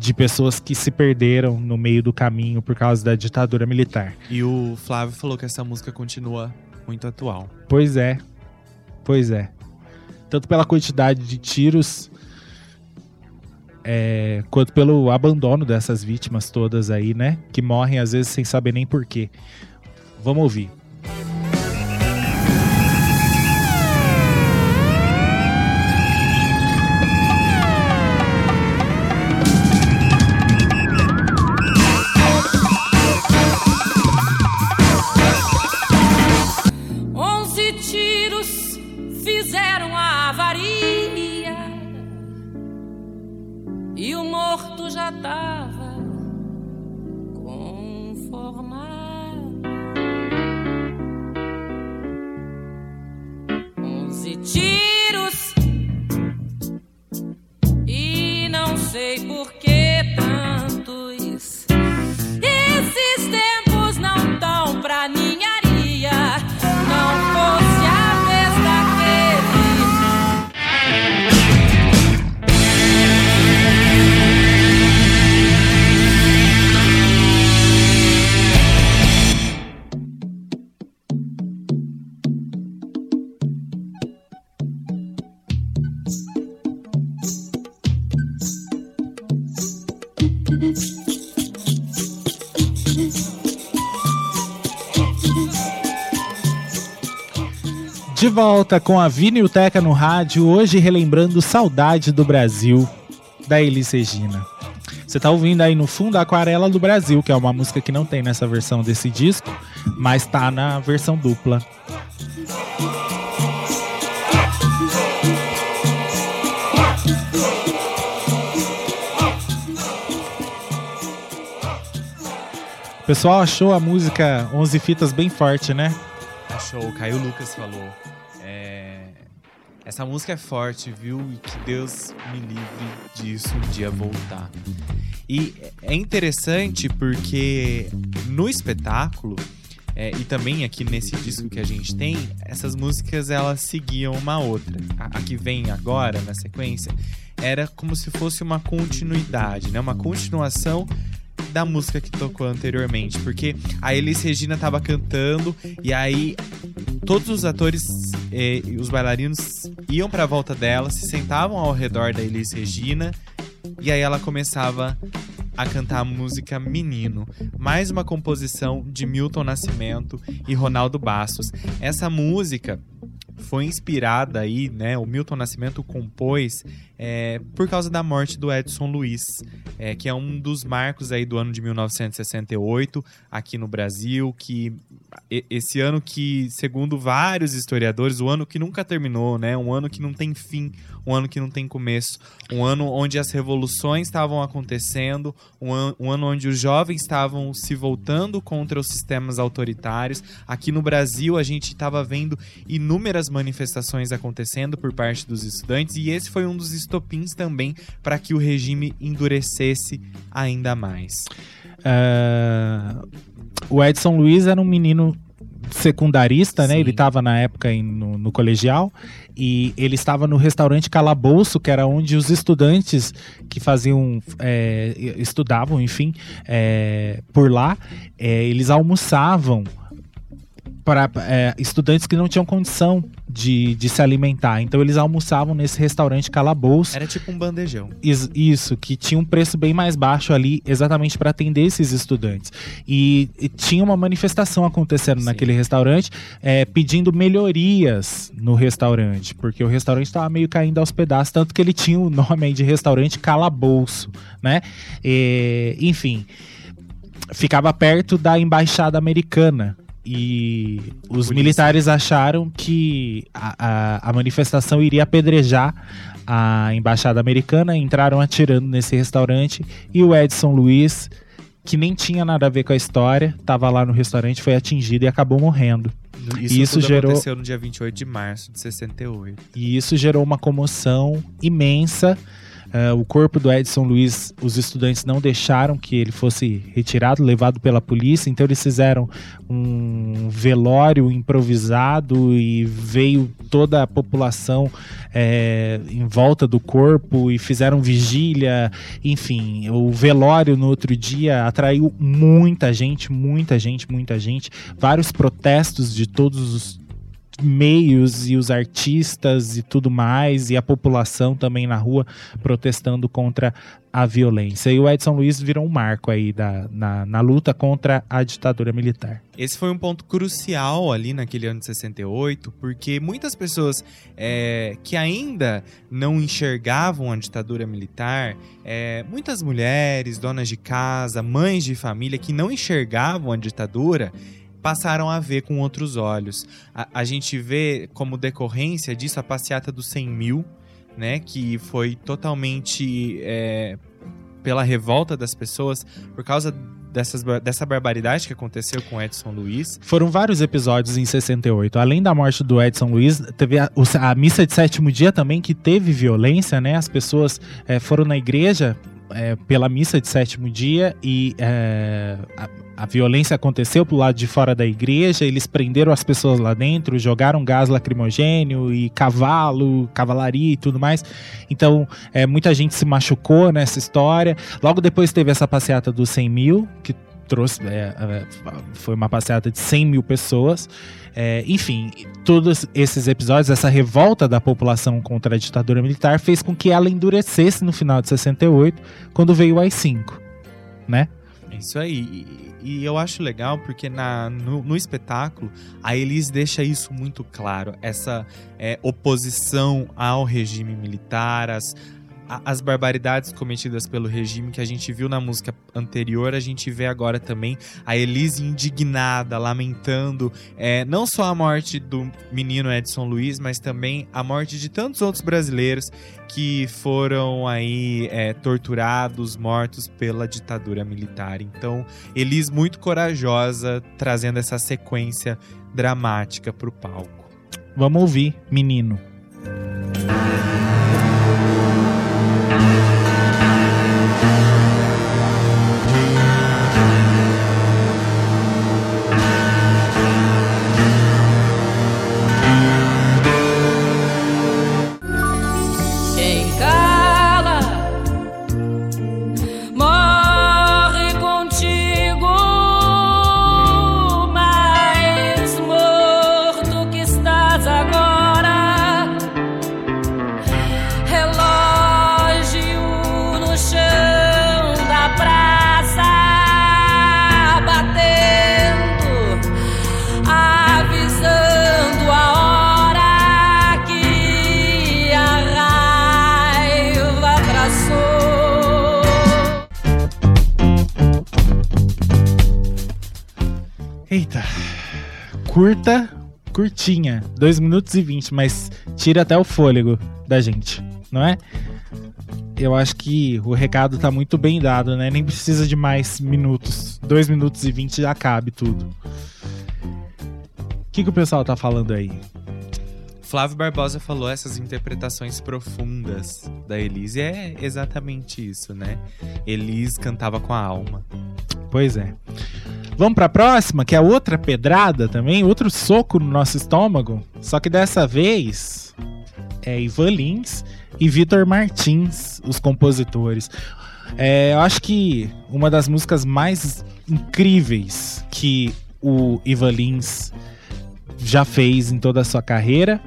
Speaker 1: de pessoas que se perderam no meio do caminho por causa da ditadura militar.
Speaker 2: E o Flávio falou que essa música continua muito atual.
Speaker 1: Pois é. Pois é. Tanto pela quantidade de tiros é, quanto pelo abandono dessas vítimas todas aí, né? Que morrem às vezes sem saber nem porquê. Vamos ouvir. Volta com a Vinilteca no rádio, hoje relembrando Saudade do Brasil, da Elis Regina. Você tá ouvindo aí no fundo a Aquarela do Brasil, que é uma música que não tem nessa versão desse disco, mas tá na versão dupla. O pessoal achou a música 11 fitas bem forte, né?
Speaker 2: Achou, o Caio Lucas falou. Essa música é forte, viu? E que Deus me livre disso um dia voltar. E é interessante porque no espetáculo, é, e também aqui nesse disco que a gente tem, essas músicas elas seguiam uma outra. A, a que vem agora, na sequência, era como se fosse uma continuidade, né? Uma continuação da música que tocou anteriormente, porque a Elis Regina tava cantando e aí todos os atores eh, e os bailarinos iam pra volta dela, se sentavam ao redor da Elis Regina e aí ela começava a cantar a música Menino, mais uma composição de Milton Nascimento e Ronaldo Bastos. Essa música foi inspirada aí, né? O Milton Nascimento compôs é, por causa da morte do Edson Luiz, é, que é um dos marcos aí do ano de 1968 aqui no Brasil, que esse ano que, segundo vários historiadores, o ano que nunca terminou, né? Um ano que não tem fim, um ano que não tem começo, um ano onde as revoluções estavam acontecendo, um, an- um ano onde os jovens estavam se voltando contra os sistemas autoritários. Aqui no Brasil, a gente estava vendo inúmeras manifestações acontecendo por parte dos estudantes, e esse foi um dos estopins também para que o regime endurecesse ainda mais.
Speaker 1: Ah, o Edson Luiz era um menino secundarista, né?
Speaker 2: Sim.
Speaker 1: Ele estava na época em- no, no colegial e ele estava no restaurante Calabouço, que era onde os estudantes que faziam, é, estudavam, enfim, é, por lá, é, eles almoçavam para estudantes que não tinham condição de, de se alimentar. Então eles almoçavam nesse restaurante Calabouço.
Speaker 2: Era tipo um bandejão.
Speaker 1: Is- Isso, que tinha um preço bem mais baixo ali, exatamente para atender esses estudantes. E, e tinha uma manifestação acontecendo
Speaker 2: Sim.
Speaker 1: naquele restaurante, é, pedindo melhorias no restaurante, porque o restaurante estava meio caindo aos pedaços, tanto que ele tinha o nome aí de restaurante Calabouço, né? E, enfim, ficava perto da embaixada americana. E os
Speaker 2: Polícia.
Speaker 1: militares acharam que a, a, a manifestação iria apedrejar a embaixada americana, entraram atirando nesse restaurante e o Edson Luiz, que nem tinha nada a ver com a história, estava lá no restaurante, foi atingido e acabou morrendo.
Speaker 2: Isso,
Speaker 1: gerou-
Speaker 2: aconteceu no dia 28 de março de 68.
Speaker 1: E isso gerou uma comoção imensa. Ah, o corpo do Edson Luiz, os estudantes não deixaram que ele fosse retirado, levado pela polícia, então eles fizeram um velório improvisado e veio toda a população eh, em volta do corpo e fizeram vigília. Enfim, o velório no outro dia atraiu muita gente, muita gente, muita gente. Vários protestos de todos os meios e os artistas e tudo mais, e a população também na rua protestando contra a violência. E o Edson Luiz virou um marco aí da, na, na luta contra a ditadura militar.
Speaker 2: Esse foi um ponto crucial ali naquele ano de 68, porque muitas pessoas é, que ainda não enxergavam a ditadura militar, é, muitas mulheres, donas de casa, mães de família que não enxergavam a ditadura, passaram a ver com outros olhos. A, a gente vê como decorrência disso a passeata dos 100 mil, né, que foi totalmente é, pela revolta das pessoas por causa dessas, dessa barbaridade que aconteceu com Edson Luiz.
Speaker 1: Foram vários episódios em 68. Além da morte do Edson Luiz, teve a, a missa de sétimo dia também, que teve violência, né? As pessoas é, foram na igreja é, pela missa de sétimo dia e é, a, a, violência aconteceu pro lado de fora da igreja, eles prenderam as pessoas lá dentro, jogaram gás lacrimogênio e cavalo, cavalaria e tudo mais. Então, é, muita gente se machucou nessa história. Logo depois teve essa passeata dos 100 mil, que trouxe, é, é, foi uma passeata de 100 mil pessoas. É, enfim, todos esses episódios, essa revolta da população contra a ditadura militar fez com que ela endurecesse no final de 68, quando veio o AI-5, né?
Speaker 2: Isso aí. E, eu acho legal porque na, no, no, espetáculo a Elis deixa isso muito claro. Essa é, oposição ao regime militar, as, as barbaridades cometidas pelo regime que a gente viu na música anterior, a gente vê agora também a Elise indignada, lamentando é, não só a morte do menino Edson Luiz, mas também a morte de tantos outros brasileiros que foram aí é, torturados, mortos pela ditadura militar. Então, Elise muito corajosa, trazendo essa sequência dramática para o palco.
Speaker 1: Vamos ouvir, menino. 2 minutos e 20, mas tira até o fôlego da gente, não é? Eu acho que o recado tá muito bem dado, né? Nem precisa de mais minutos. 2 minutos e 20 já cabe tudo. O que, que o pessoal tá falando aí?
Speaker 2: Flávio Barbosa falou essas interpretações profundas da Elise. É exatamente isso, né? Elise cantava com a alma.
Speaker 1: Pois é. Vamos para a próxima, que é outra pedrada também, outro soco no nosso estômago. Só que dessa vez é Ivan Lins e Vitor Martins, os compositores. É, eu acho que uma das músicas mais incríveis que o Ivan Lins já fez em toda a sua carreira,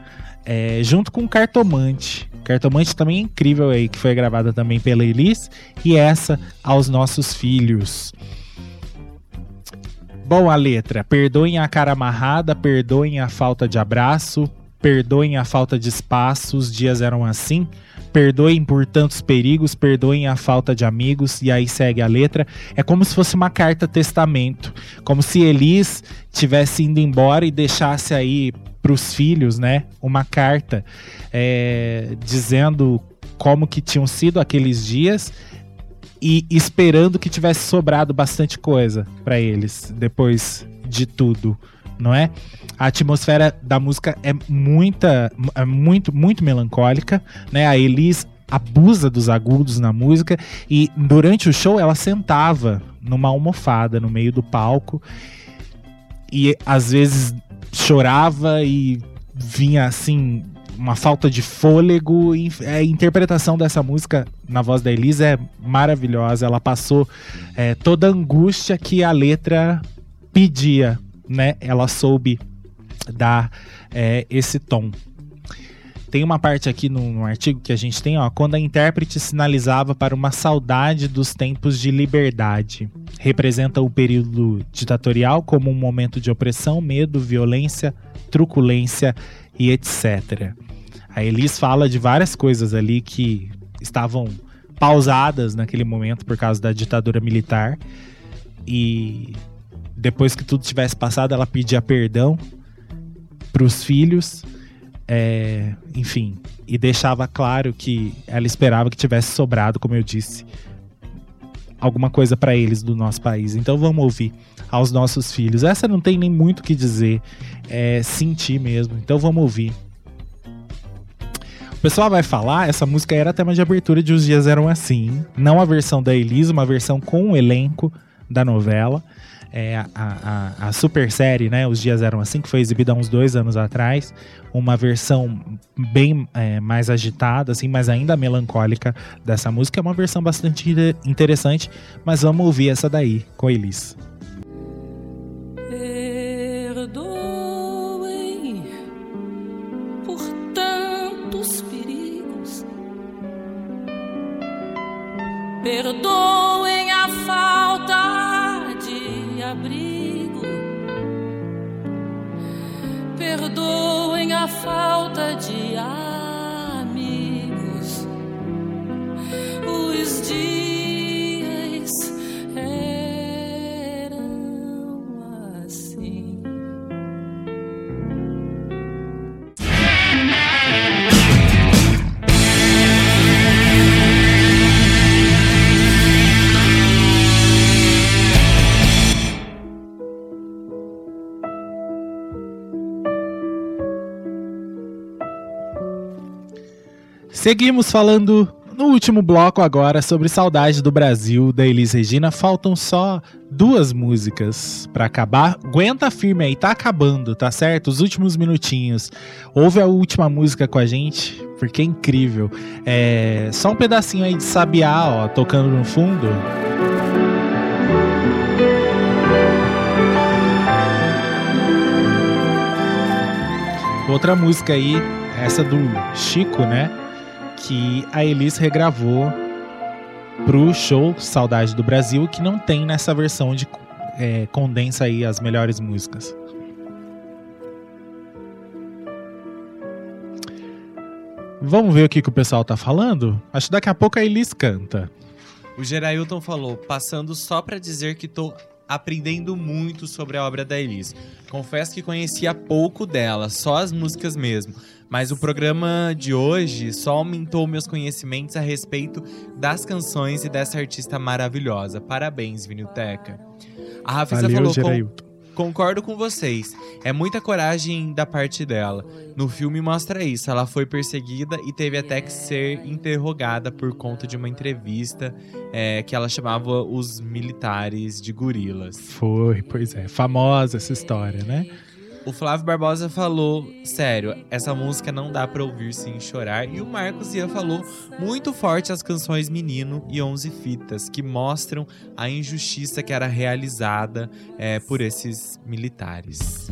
Speaker 1: é, junto com Cartomante. Cartomante também é incrível aí, que foi gravada também pela Elis, e essa aos nossos filhos. Bom, a letra. Perdoem a cara amarrada, perdoem a falta de abraço, perdoem a falta de espaço, os dias eram assim. Perdoem por tantos perigos, perdoem a falta de amigos, e aí segue a letra. É como se fosse uma carta testamento, como se Elis tivesse indo embora e deixasse aí para os filhos, né, uma carta é, dizendo como que tinham sido aqueles dias e esperando que tivesse sobrado bastante coisa para eles depois de tudo, não é? A atmosfera da música é muita, é muito, muito melancólica, né? A Elis abusa dos agudos na música e durante o show ela sentava numa almofada no meio do palco e às vezes chorava e vinha assim uma falta de fôlego. E a interpretação dessa música na voz da Elisa é maravilhosa. Ela passou é, toda a angústia que a letra pedia, né? Ela soube dar é, esse tom. Tem uma parte aqui no, no, artigo que a gente tem, ó, quando a intérprete sinalizava para uma saudade dos tempos de liberdade. Representa o período ditatorial como um momento de opressão, medo, violência, truculência e etc. A Elis fala de várias coisas ali que estavam pausadas naquele momento por causa da ditadura militar. E depois que tudo tivesse passado, ela pedia perdão para os filhos é, enfim, e deixava claro que ela esperava que tivesse sobrado, como eu disse, alguma coisa para eles do nosso país. Então vamos ouvir aos nossos filhos. Essa não tem nem muito o que dizer, é sentir mesmo. Então vamos ouvir. O pessoal vai falar, essa música era tema de abertura de Os Dias Eram Assim. Não a versão da Elisa, uma versão com o elenco da novela é, a, a, a, super série, né? Os Dias Eram Assim, que foi exibida há uns dois anos atrás. Uma versão bem é, mais agitada, assim, mas ainda melancólica dessa música. É uma versão bastante interessante, mas vamos ouvir essa daí, com Elis.
Speaker 3: Perdoem a falta abrigo. Perdoem a falta de amigos. Os dias
Speaker 1: Seguimos falando no último bloco agora sobre Saudade do Brasil da Elis Regina. Faltam só duas músicas para acabar. Aguenta firme aí, tá acabando, tá certo? Os últimos minutinhos. Ouve a última música com a gente, porque é incrível. É só um pedacinho aí de Sabiá, ó, tocando no fundo. Outra música aí, essa do Chico, né? Que a Elis regravou pro show Saudade do Brasil, que não tem nessa versão onde é, condensa aí as melhores músicas. Vamos ver o que, que o pessoal tá falando? Acho que daqui a pouco a Elis canta.
Speaker 2: O Gerailton falou, passando só para dizer que tô aprendendo muito sobre a obra da Elis. Confesso que conhecia pouco dela, só as músicas mesmo. Mas o programa de hoje só aumentou meus conhecimentos a respeito das canções e dessa artista maravilhosa. Parabéns, Vinilteca. A Rafisa Valeu, falou: Concordo com vocês. É muita coragem da parte dela. No filme mostra isso. Ela foi perseguida e teve até que ser interrogada por conta de uma entrevista é, que ela chamava os militares de gorilas.
Speaker 1: Foi, pois é. Famosa essa história, né?
Speaker 2: O Flávio Barbosa falou, sério, essa música não dá pra ouvir sem chorar. E o Marcos Ian falou muito forte as canções Menino e Onze Fitas, que mostram a injustiça que era realizada é, por esses militares.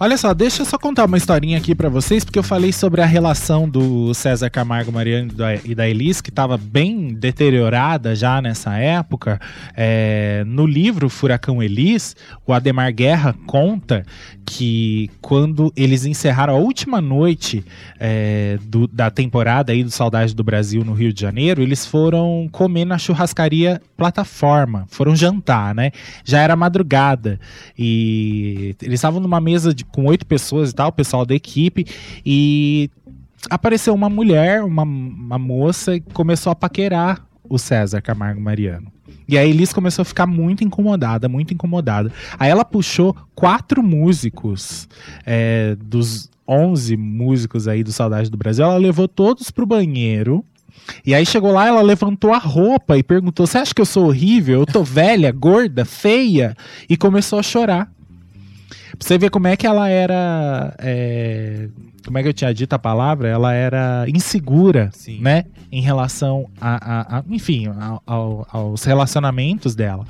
Speaker 1: Olha só, deixa eu só contar uma historinha aqui para vocês, porque eu falei sobre a relação do César Camargo Mariano e da Elis, que estava bem deteriorada já nessa época. É, no livro Furacão Elis, o Ademar Guerra conta que quando eles encerraram a última noite é, do, da temporada aí do Saudade do Brasil no Rio de Janeiro, eles foram comer na churrascaria plataforma, foram jantar, né? Já era madrugada e eles estavam numa mesa de, com oito pessoas e tal, o pessoal da equipe, e apareceu uma mulher, uma, uma moça, e começou a paquerar o César Camargo Mariano. E aí Elis começou a ficar muito incomodada, muito incomodada. Aí ela puxou quatro músicos é, dos 11 músicos aí do Saudade do Brasil, ela levou todos pro banheiro. E aí chegou lá, ela levantou a roupa e perguntou: Você acha que eu sou horrível? Eu tô velha, gorda, feia? E começou a chorar. Pra você ver como é que ela era. É, como é que eu tinha dito a palavra? Ela era insegura, Sim. né? Em relação a, a, a enfim, aos relacionamentos dela.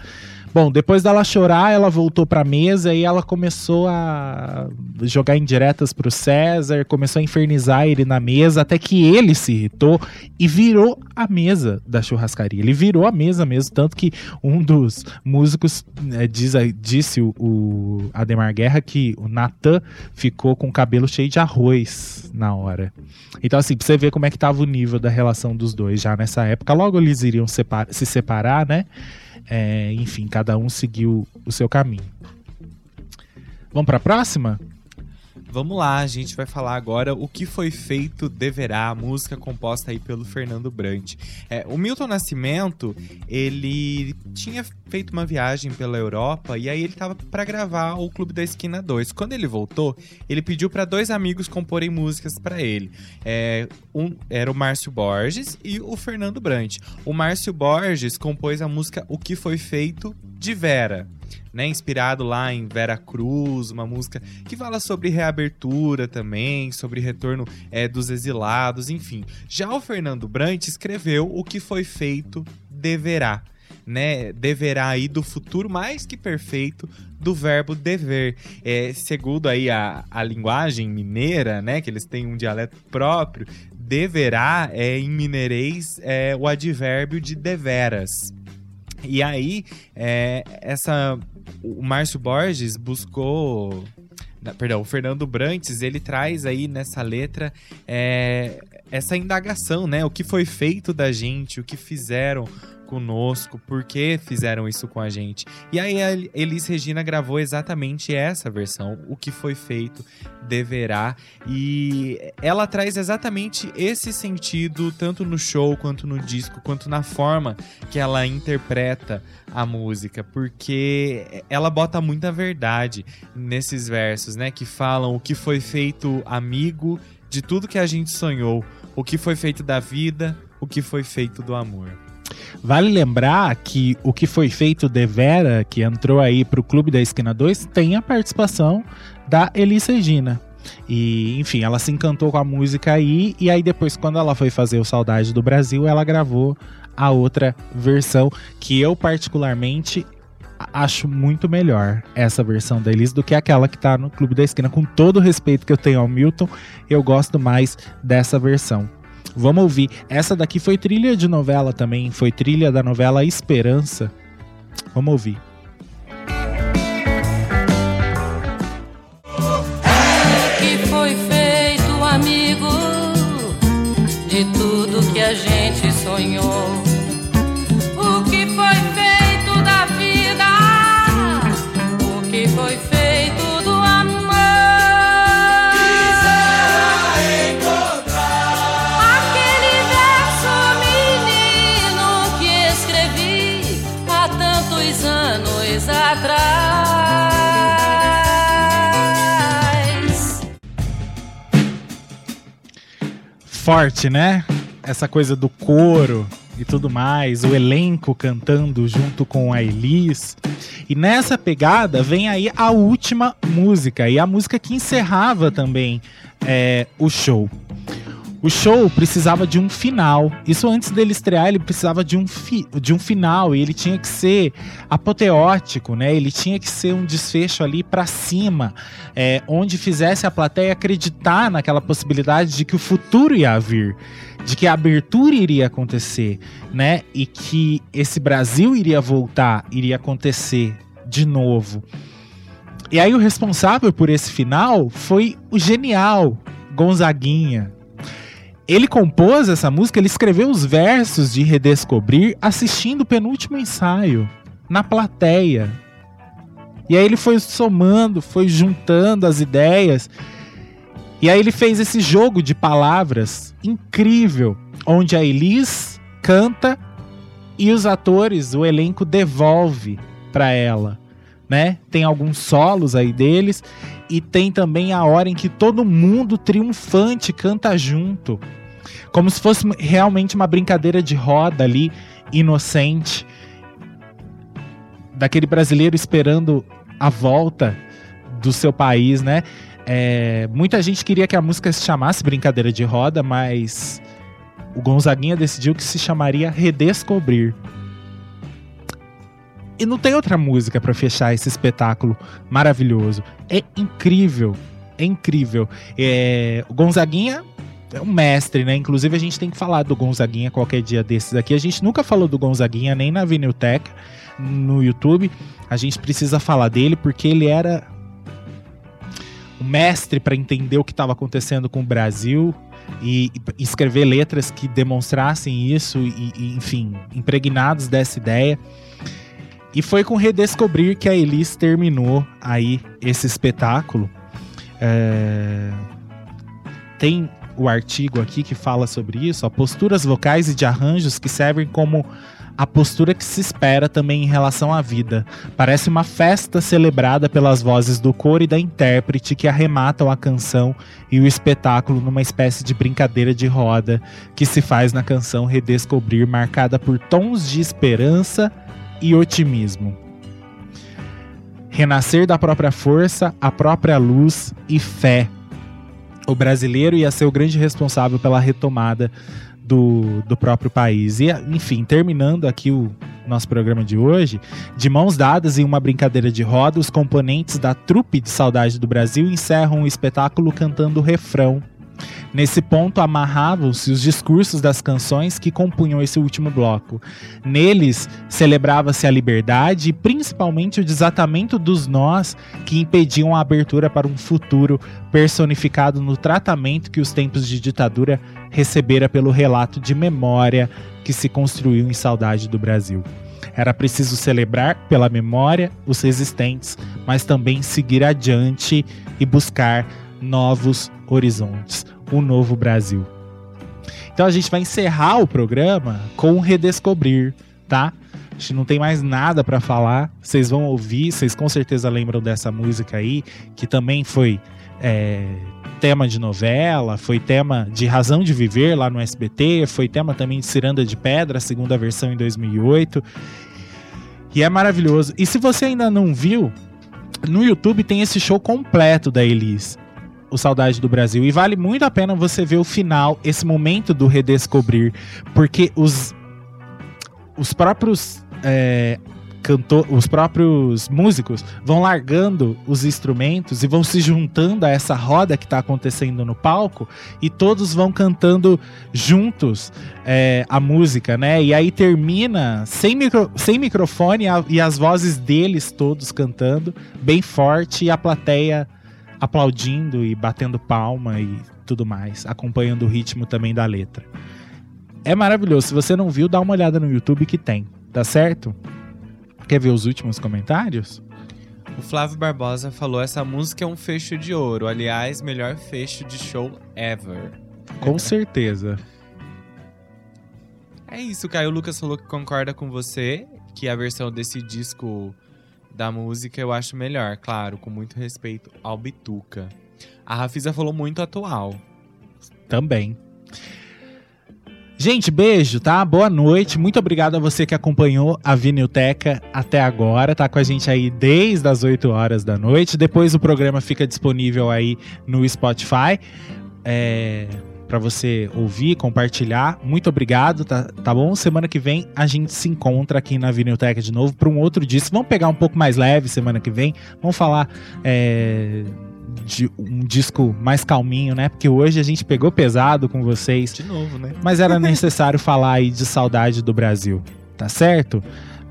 Speaker 1: Bom, depois dela chorar, ela voltou pra mesa e ela começou a jogar indiretas pro César, começou a infernizar ele na mesa, até que ele se irritou e virou a mesa da churrascaria. Ele virou a mesa mesmo, tanto que um dos músicos né, diz, disse o, o Ademar Guerra que o Natan ficou com o cabelo cheio de arroz na hora. Então, assim, pra você ver como é que tava o nível da relação dos dois já nessa época. Logo eles iriam separ se separar, né? É, enfim, cada um seguiu o seu caminho. Vamos para a próxima?
Speaker 2: Vamos lá, a gente vai falar agora o que foi feito deverá, a música composta aí pelo Fernando Brant. É, o Milton Nascimento, ele tinha feito uma viagem pela Europa e aí ele tava para gravar o Clube da Esquina 2. Quando ele voltou, ele pediu para dois amigos comporem músicas para ele. É, um era o Márcio Borges e o Fernando Brant. O Márcio Borges compôs a música O que foi feito de Vera né, inspirado lá em Vera Cruz, uma música que fala sobre reabertura também, sobre retorno é, dos exilados, enfim. Já o Fernando Brant escreveu O que foi feito deverá. Né, deverá aí do futuro mais que perfeito do verbo dever. É, segundo aí a, a linguagem mineira, né, que eles têm um dialeto próprio, deverá é em mineirês é o advérbio de deveras. E aí, é, essa o Márcio Borges buscou. Perdão, o Fernando Brantes, ele traz aí nessa letra é, essa indagação, né? O que foi feito da gente, o que fizeram conosco, por que fizeram isso com a gente. E aí a Elis Regina gravou exatamente essa versão, o que foi feito deverá, e ela traz exatamente esse sentido tanto no show quanto no disco, quanto na forma que ela interpreta a música, porque ela bota muita verdade nesses versos, né, que falam o que foi feito amigo de tudo que a gente sonhou, o que foi feito da vida, o que foi feito do amor.
Speaker 1: Vale lembrar que o que foi feito de Vera, que entrou aí para o Clube da Esquina 2, tem a participação da Elis Regina. E, enfim, ela se encantou com a música aí, e aí depois, quando ela foi fazer o Saudade do Brasil, ela gravou a outra versão, que eu particularmente acho muito melhor essa versão da Elis do que aquela que tá no Clube da Esquina. Com todo o respeito que eu tenho ao Milton, eu gosto mais dessa versão. Vamos ouvir. Essa daqui foi trilha de novela também, foi trilha da novela Esperança. Vamos ouvir.
Speaker 3: que foi feito, amigo, de tudo que a gente sonhou.
Speaker 1: Forte, né? Essa coisa do coro e tudo mais, o elenco cantando junto com a Elis. E nessa pegada vem aí a última música, e a música que encerrava também é, o show. O show precisava de um final. Isso antes dele estrear, ele precisava de um, fi de um final e ele tinha que ser apoteótico, né? Ele tinha que ser um desfecho ali para cima, é, onde fizesse a plateia acreditar naquela possibilidade de que o futuro ia vir, de que a abertura iria acontecer, né? E que esse Brasil iria voltar, iria acontecer de novo. E aí o responsável por esse final foi o genial Gonzaguinha, ele compôs essa música, ele escreveu os versos de Redescobrir assistindo o penúltimo ensaio, na plateia. E aí ele foi somando, foi juntando as ideias. E aí ele fez esse jogo de palavras incrível, onde a Elis canta e os atores, o elenco devolve para ela, né? Tem alguns solos aí deles e tem também a hora em que todo mundo triunfante canta junto. Como se fosse realmente uma brincadeira de roda ali, inocente. Daquele brasileiro esperando a volta do seu país, né? É, muita gente queria que a música se chamasse Brincadeira de Roda, mas o Gonzaguinha decidiu que se chamaria Redescobrir. E não tem outra música pra fechar esse espetáculo maravilhoso. É incrível, é incrível. É, o Gonzaguinha é um mestre, né? Inclusive a gente tem que falar do Gonzaguinha qualquer dia desses aqui. A gente nunca falou do Gonzaguinha nem na Vinilteca, no YouTube. A gente precisa falar dele porque ele era o mestre para entender o que estava acontecendo com o Brasil e e escrever letras que demonstrassem isso e, e, enfim, impregnados dessa ideia. E foi com Redescobrir que a Elis terminou aí esse espetáculo. É, Tem o artigo aqui que fala sobre isso, ó, posturas vocais e de arranjos que servem como a postura que se espera também em relação à vida. Parece uma festa celebrada pelas vozes do coro e da intérprete que arrematam a canção e o espetáculo numa espécie de brincadeira de roda que se faz na canção Redescobrir, marcada por tons de esperança e otimismo. Renascer da própria força, a própria luz e fé. O brasileiro ia ser o grande responsável pela retomada do, do próprio país. E, enfim, terminando aqui o nosso programa de hoje, de mãos dadas em uma brincadeira de roda, os componentes da trupe de Saudade do Brasil encerram o espetáculo cantando o refrão. Nesse ponto, amarravam-se os discursos das canções que compunham esse último bloco. Neles, celebrava-se a liberdade e principalmente o desatamento dos nós que impediam a abertura para um futuro personificado no tratamento que os tempos de ditadura recebera pelo relato de memória que se construiu em saudade do Brasil. Era preciso celebrar pela memória os resistentes, mas também seguir adiante e buscar novos horizontes, um novo Brasil. Então a gente vai encerrar o programa com um redescobrir, tá? A gente não tem mais nada pra falar. Vocês vão ouvir, vocês com certeza lembram dessa música aí, que também foi é, tema de novela, foi tema de Razão de Viver lá no SBT, foi tema também de Ciranda de Pedra, segunda versão em 2008. E é maravilhoso. E se você ainda não viu, no YouTube tem esse show completo da Elis, o Saudade do Brasil. E vale muito a pena você ver o final, esse momento do redescobrir, porque os, os próprios. é, cantor, os próprios músicos vão largando os instrumentos e vão se juntando a essa roda que está acontecendo no palco e todos vão cantando juntos é, a música, né? E aí termina sem, micro, sem microfone a- e as vozes deles todos cantando bem forte e a plateia aplaudindo e batendo palma e tudo mais, acompanhando o ritmo também da letra. É maravilhoso. Se você não viu, dá uma olhada no YouTube que tem, tá certo? Quer ver os últimos comentários?
Speaker 2: O Flávio Barbosa falou: essa música é um fecho de ouro. Aliás, melhor fecho de show ever.
Speaker 1: Com certeza.
Speaker 2: É isso, o Caio Lucas falou que concorda com você, que a versão desse disco da música eu acho melhor, claro, com muito respeito ao Bituca. A Rafisa falou muito atual.
Speaker 1: Também. Gente, beijo, tá? Boa noite. Muito obrigado a você que acompanhou a Vinilteca até agora. Tá com a gente aí desde as 8 horas da noite. Depois o programa fica disponível aí no Spotify. É, para você ouvir, compartilhar. Muito obrigado, tá, tá bom? Semana que vem a gente se encontra aqui na Vinilteca de novo para um outro disco. Vamos pegar um pouco mais leve semana que vem. Vamos falar é, de um disco mais calminho, né? Porque hoje a gente pegou pesado com vocês
Speaker 2: De novo, né?
Speaker 1: mas era [LAUGHS] necessário falar aí de saudade do Brasil, tá certo?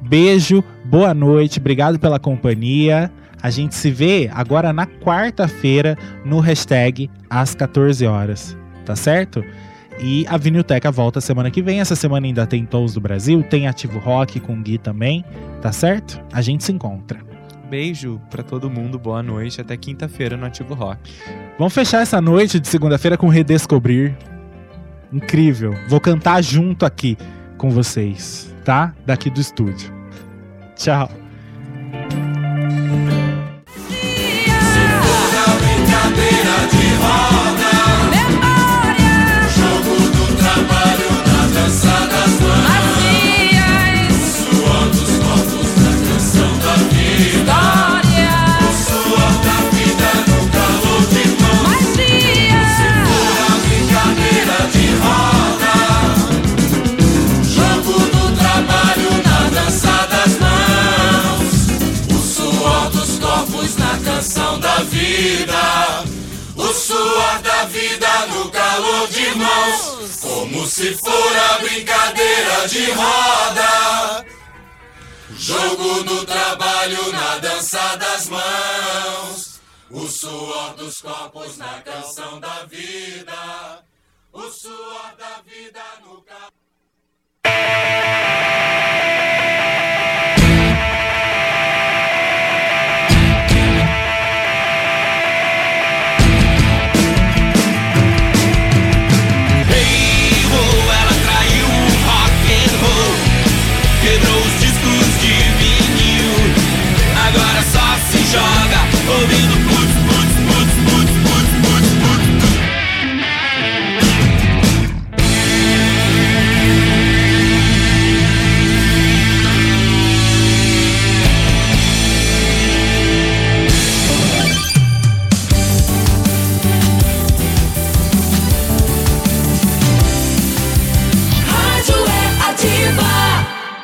Speaker 1: Beijo, boa noite, obrigado pela companhia. A gente se vê agora na quarta-feira no hashtag às 14 horas, tá certo? E a Vinilteca volta semana que vem. Essa semana ainda tem Tons do Brasil, tem Ativo Rock com o Gui também, tá certo? A gente se encontra.
Speaker 2: Beijo pra todo mundo, boa noite. Até quinta-feira no Ativo Rock.
Speaker 1: Vamos fechar essa noite de segunda-feira com Redescobrir. Incrível. Vou cantar junto aqui com vocês, tá? Daqui do estúdio. Tchau.
Speaker 3: Memória, a vida no calor de mãos, como se for a brincadeira de roda. Jogo no trabalho, na dança das mãos, o suor dos corpos na canção da vida, o suor da vida